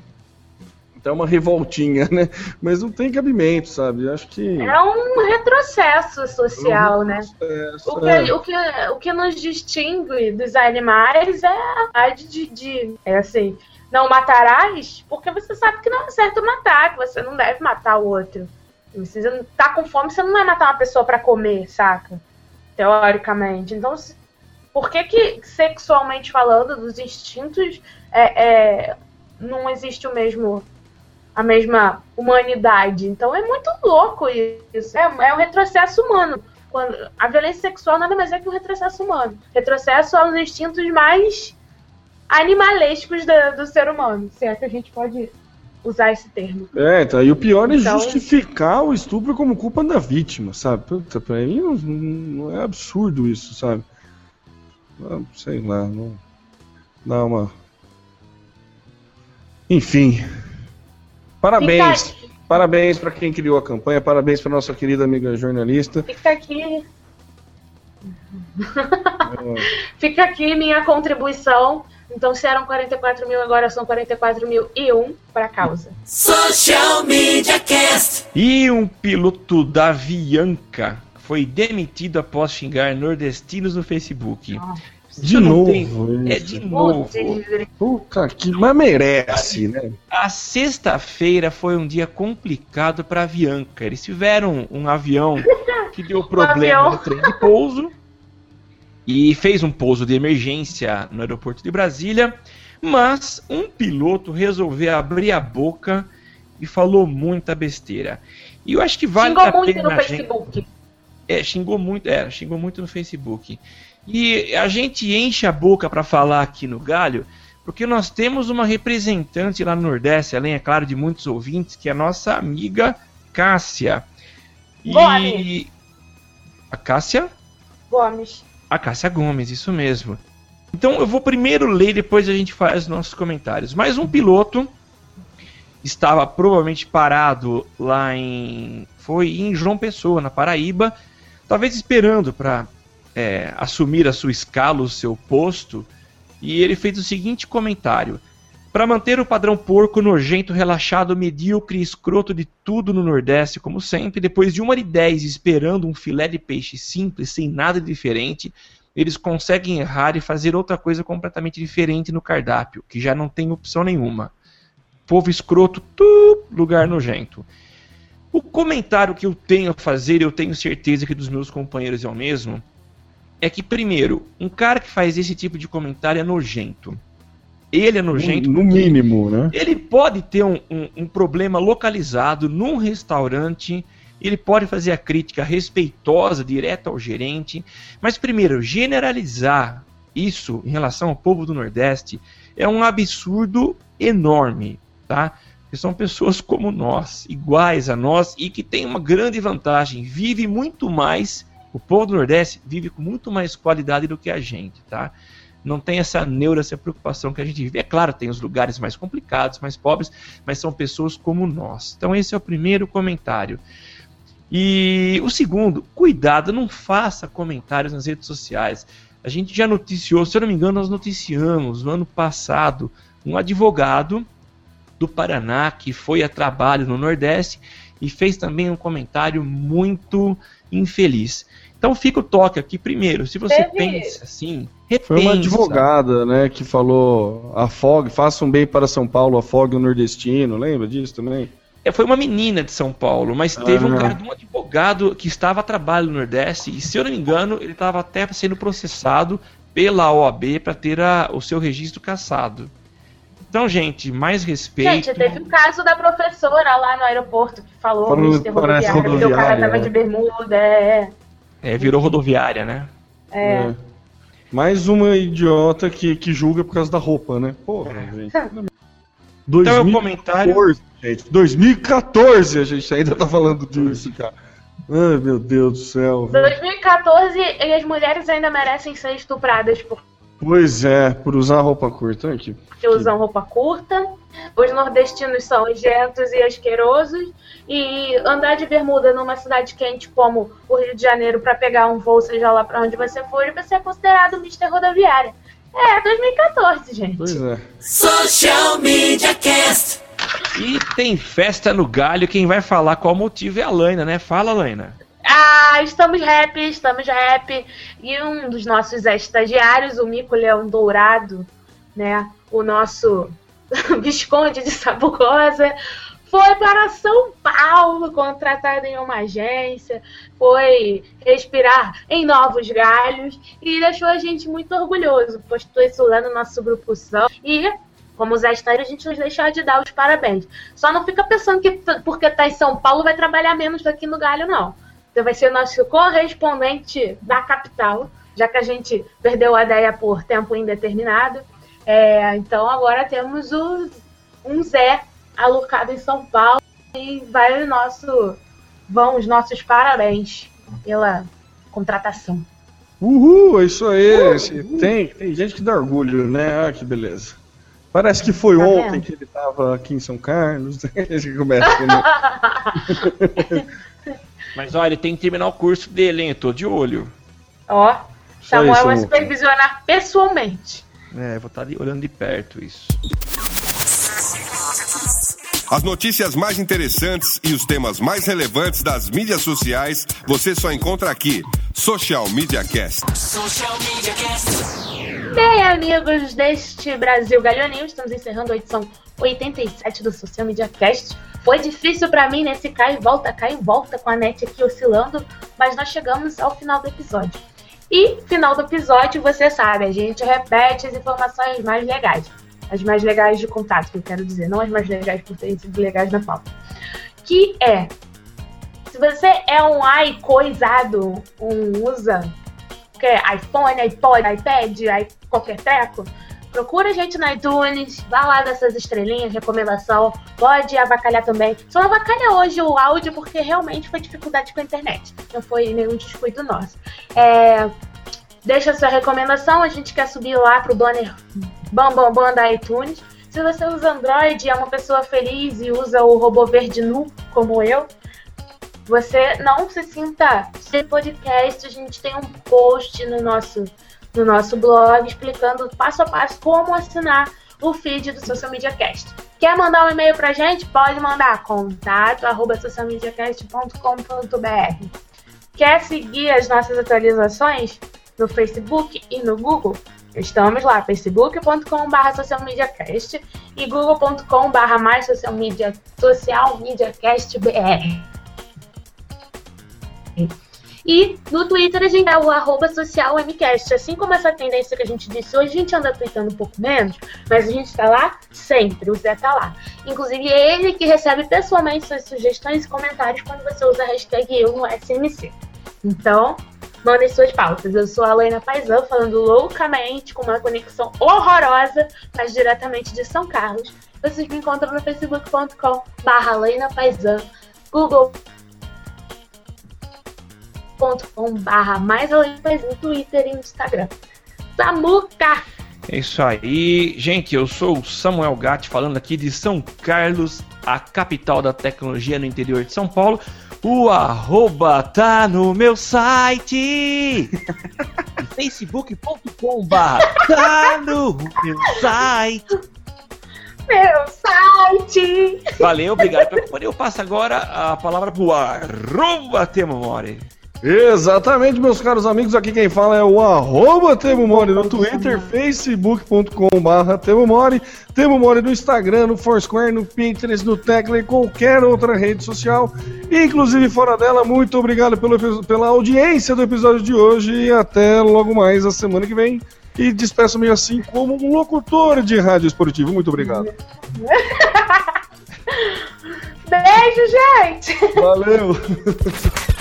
Até uma revoltinha, né? Mas não tem cabimento, sabe? Acho que. É um retrocesso social, É um né? retrocesso, O que, é. o, que, o que nos distingue dos animais é a vontade de, de. É assim. Não matarás porque você sabe que não é certo matar, que você não deve matar o outro. Você não tá com fome, você não vai matar uma pessoa pra comer, saca? Teoricamente. Então, por que que, sexualmente falando, dos instintos, é, é, não existe o mesmo a mesma humanidade. Então é muito louco isso. É, é um retrocesso humano. Quando, a violência sexual nada mais é que um retrocesso humano. Retrocesso aos instintos mais animalescos da- do ser humano. Se é que a gente pode usar esse termo. É, então, e o pior é Então- justificar o estupro como culpa da vítima, sabe? Puta, pra mim não, não é absurdo isso, sabe? Ah, Sei lá, não. Dá uma. Enfim. Parabéns. Fica, Parabéns para quem criou a campanha, parabéns para nossa querida amiga jornalista. fica aqui. Fica aqui minha contribuição Então, se eram 44 mil, agora são 44 mil e um para causa. Social Media Cast. E um piloto da Avianca foi demitido após xingar nordestinos no Facebook. De novo. tem- É isso. de novo. Puta que. Mas merece, né? A sexta-feira foi um dia complicado para a Avianca. Eles tiveram um avião que deu problema no trem de pouso e fez um pouso de emergência no aeroporto de Brasília, mas um piloto resolveu abrir a boca e falou muita besteira. E eu acho que vale Xingou a muito pena no a gente- Facebook. é, xingou muito, é, xingou muito no Facebook. E a gente enche a boca para falar aqui no Galho, porque nós temos uma representante lá no Nordeste, além, é claro, de muitos ouvintes, que é a nossa amiga Cássia. E Gomes. a Cássia? Gomes. A Cássia Gomes, isso mesmo. Então eu vou primeiro ler, depois a gente faz os nossos comentários. Mais um piloto estava provavelmente parado lá em. Foi em João Pessoa, na Paraíba, talvez esperando para assumir a sua escala, o seu posto. E ele fez o seguinte comentário. Para manter o padrão porco, nojento, relaxado, medíocre e escroto de tudo no Nordeste, como sempre, depois de uma hora e dez esperando um filé de peixe simples, sem nada de diferente, eles conseguem errar e fazer outra coisa completamente diferente no cardápio, que já não tem opção nenhuma. Povo escroto, tu, lugar nojento. O comentário que eu tenho a fazer, eu tenho certeza que dos meus companheiros é o mesmo, é que, primeiro, um cara que faz esse tipo de comentário é nojento. Ele é nojento No, no mínimo, né? ele pode ter um, um- um problema localizado num restaurante, ele pode fazer a crítica respeitosa, direta ao gerente, mas primeiro, generalizar isso em relação ao povo do Nordeste é um absurdo enorme, tá? Que são pessoas como nós, iguais a nós e que tem uma grande vantagem, vive muito mais, o povo do Nordeste vive com muito mais qualidade do que a gente, tá? não tem essa neura, essa preocupação que a gente vive. É claro, tem os lugares mais complicados, mais pobres, mas são pessoas como nós. Então esse é o primeiro comentário. E o segundo, cuidado, não faça comentários nas redes sociais. A gente já noticiou, se eu não me engano, nós noticiamos no ano passado um advogado do Paraná que foi a trabalho no Nordeste e fez também um comentário muito infeliz. Então fica o toque aqui primeiro. Se você Teve- pensa assim, repensa. Foi uma advogada, né, que falou afogue, faça um bem para São Paulo, afogue o nordestino, lembra disso também? É, Foi uma menina de São Paulo, mas teve um Ah. cara, um advogado que estava a trabalho no Nordeste e, se eu não me engano, ele estava até sendo processado pela OAB para ter a- o seu registro cassado. Então, gente, mais respeito. Gente, teve o caso da professora lá no aeroporto que falou que porque o cara rodoviária, tava né? de bermuda, é. É, virou rodoviária, né? É. Mais uma idiota que, que julga por causa da roupa, né? Porra, gente. Então é o 2014, comentário. gente. 2014 a gente ainda tá falando disso, cara. Ai, meu Deus do céu. velho. 2014 e as mulheres ainda merecem ser estupradas porque Pois é, por usar roupa curta. Olha aqui. usam roupa curta. Os nordestinos são nojentos e asquerosos. E andar de bermuda numa cidade quente como o Rio de Janeiro para pegar um voo, seja lá para onde você for, você é considerado Mr. Rodoviária. É, 2014, gente. Pois é. Social Media Cast. E tem festa no galho. Quem vai falar qual motivo é a Laina, né? Fala, Laina. Ah, estamos rap, estamos rap. E um dos nossos estagiários, o Mico Leão Dourado, né? O nosso Visconde de Sabugosa, foi para São Paulo, contratado em uma agência, foi respirar em novos galhos e deixou a gente muito orgulhoso. Postou isso lá no nosso grupo São. E, como Zé Estário, a gente não deixar de dar os parabéns. Só não fica pensando que porque tá em São Paulo vai trabalhar menos aqui no galho, não. Você vai ser o nosso correspondente da capital, já que a gente perdeu a ideia por tempo indeterminado. É, então agora temos o, um Zé alocado em São Paulo e vai o nosso, vão os nossos parabéns pela contratação. Uhul, é isso aí. Esse- Tem, tem gente que dá orgulho, né? Ah, que beleza. Parece que foi Tá ontem que ele tava aqui em São Carlos. Gente começa, né? Mas olha, ele tem que terminar o curso dele, hein? Eu tô de olho. Ó, Só Samuel isso, vai amor. supervisionar pessoalmente. É, vou estar olhando de perto isso. As notícias mais interessantes e os temas mais relevantes das mídias sociais você só encontra aqui. Social Media Cast. Social Media Cast. Bem, amigos deste Brasil Galhoninho, estamos encerrando a edição 87 do Social Media Cast. Foi difícil para mim nesse cai e volta, cai e volta com a net aqui oscilando, mas nós chegamos ao final do episódio. E final do episódio, você sabe, a gente repete as informações mais legais. As mais legais de contato, que eu quero dizer, não as mais legais por terem sido legais na pauta. Que é, se você é um ai coisado, um usa que é iPhone, iPod, iPad, qualquer treco, procura a gente no iTunes, vá lá dessas estrelinhas, recomendação, pode avacalhar também. Só avacalha hoje o áudio porque realmente foi dificuldade com a internet, não foi nenhum descuido nosso. É, deixa sua recomendação, a gente quer subir lá pro banner bam bam bam da iTunes. Se você usa Android, é uma pessoa feliz e usa o robô verde nu, como eu, você não se sinta sem podcast. A gente tem um post no nosso, no nosso blog explicando passo a passo como assinar o feed do Social Media Cast. Quer mandar um e-mail pra gente? Pode mandar contato socialmediacast.com.br. Quer seguir as nossas atualizações no Facebook e no Google? Estamos lá, facebook.com.br socialmediacast e google.com.br mais social media, social mediacast BR. E no Twitter a gente é o arroba social MCast. Assim como essa tendência que a gente disse hoje, a gente anda tweetando um pouco menos, mas a gente tá lá sempre, o Zé tá lá. Inclusive ele que recebe pessoalmente suas sugestões e comentários quando você usa a hashtag eu no SMC. Então, mandem suas pautas. Eu sou a Lena Paisan, falando loucamente, com uma conexão horrorosa, mas diretamente de São Carlos. Vocês me encontram no facebook.com barra google com barra mais além no Twitter e no Instagram. Samuca! É isso aí. Gente, eu sou o Samuel Gatti falando aqui de São Carlos, a capital da tecnologia no interior de São Paulo. O arroba tá no meu site. facebook.com barra tá no meu site. Meu site! Valeu, obrigado pela companhia. Eu passo agora a palavra pro arroba Temomore. Exatamente, meus caros amigos. Aqui quem fala é o arroba Temomori no Twitter, facebook.com.br Temomori, Temomori no Instagram, no Foursquare, no Pinterest, no Tecla e qualquer outra rede social, inclusive fora dela. Muito obrigado pelo, pela audiência do episódio de hoje e até logo mais a semana que vem. E despeço-me assim como um locutor de rádio esportivo. Muito obrigado. Beijo, gente! Valeu!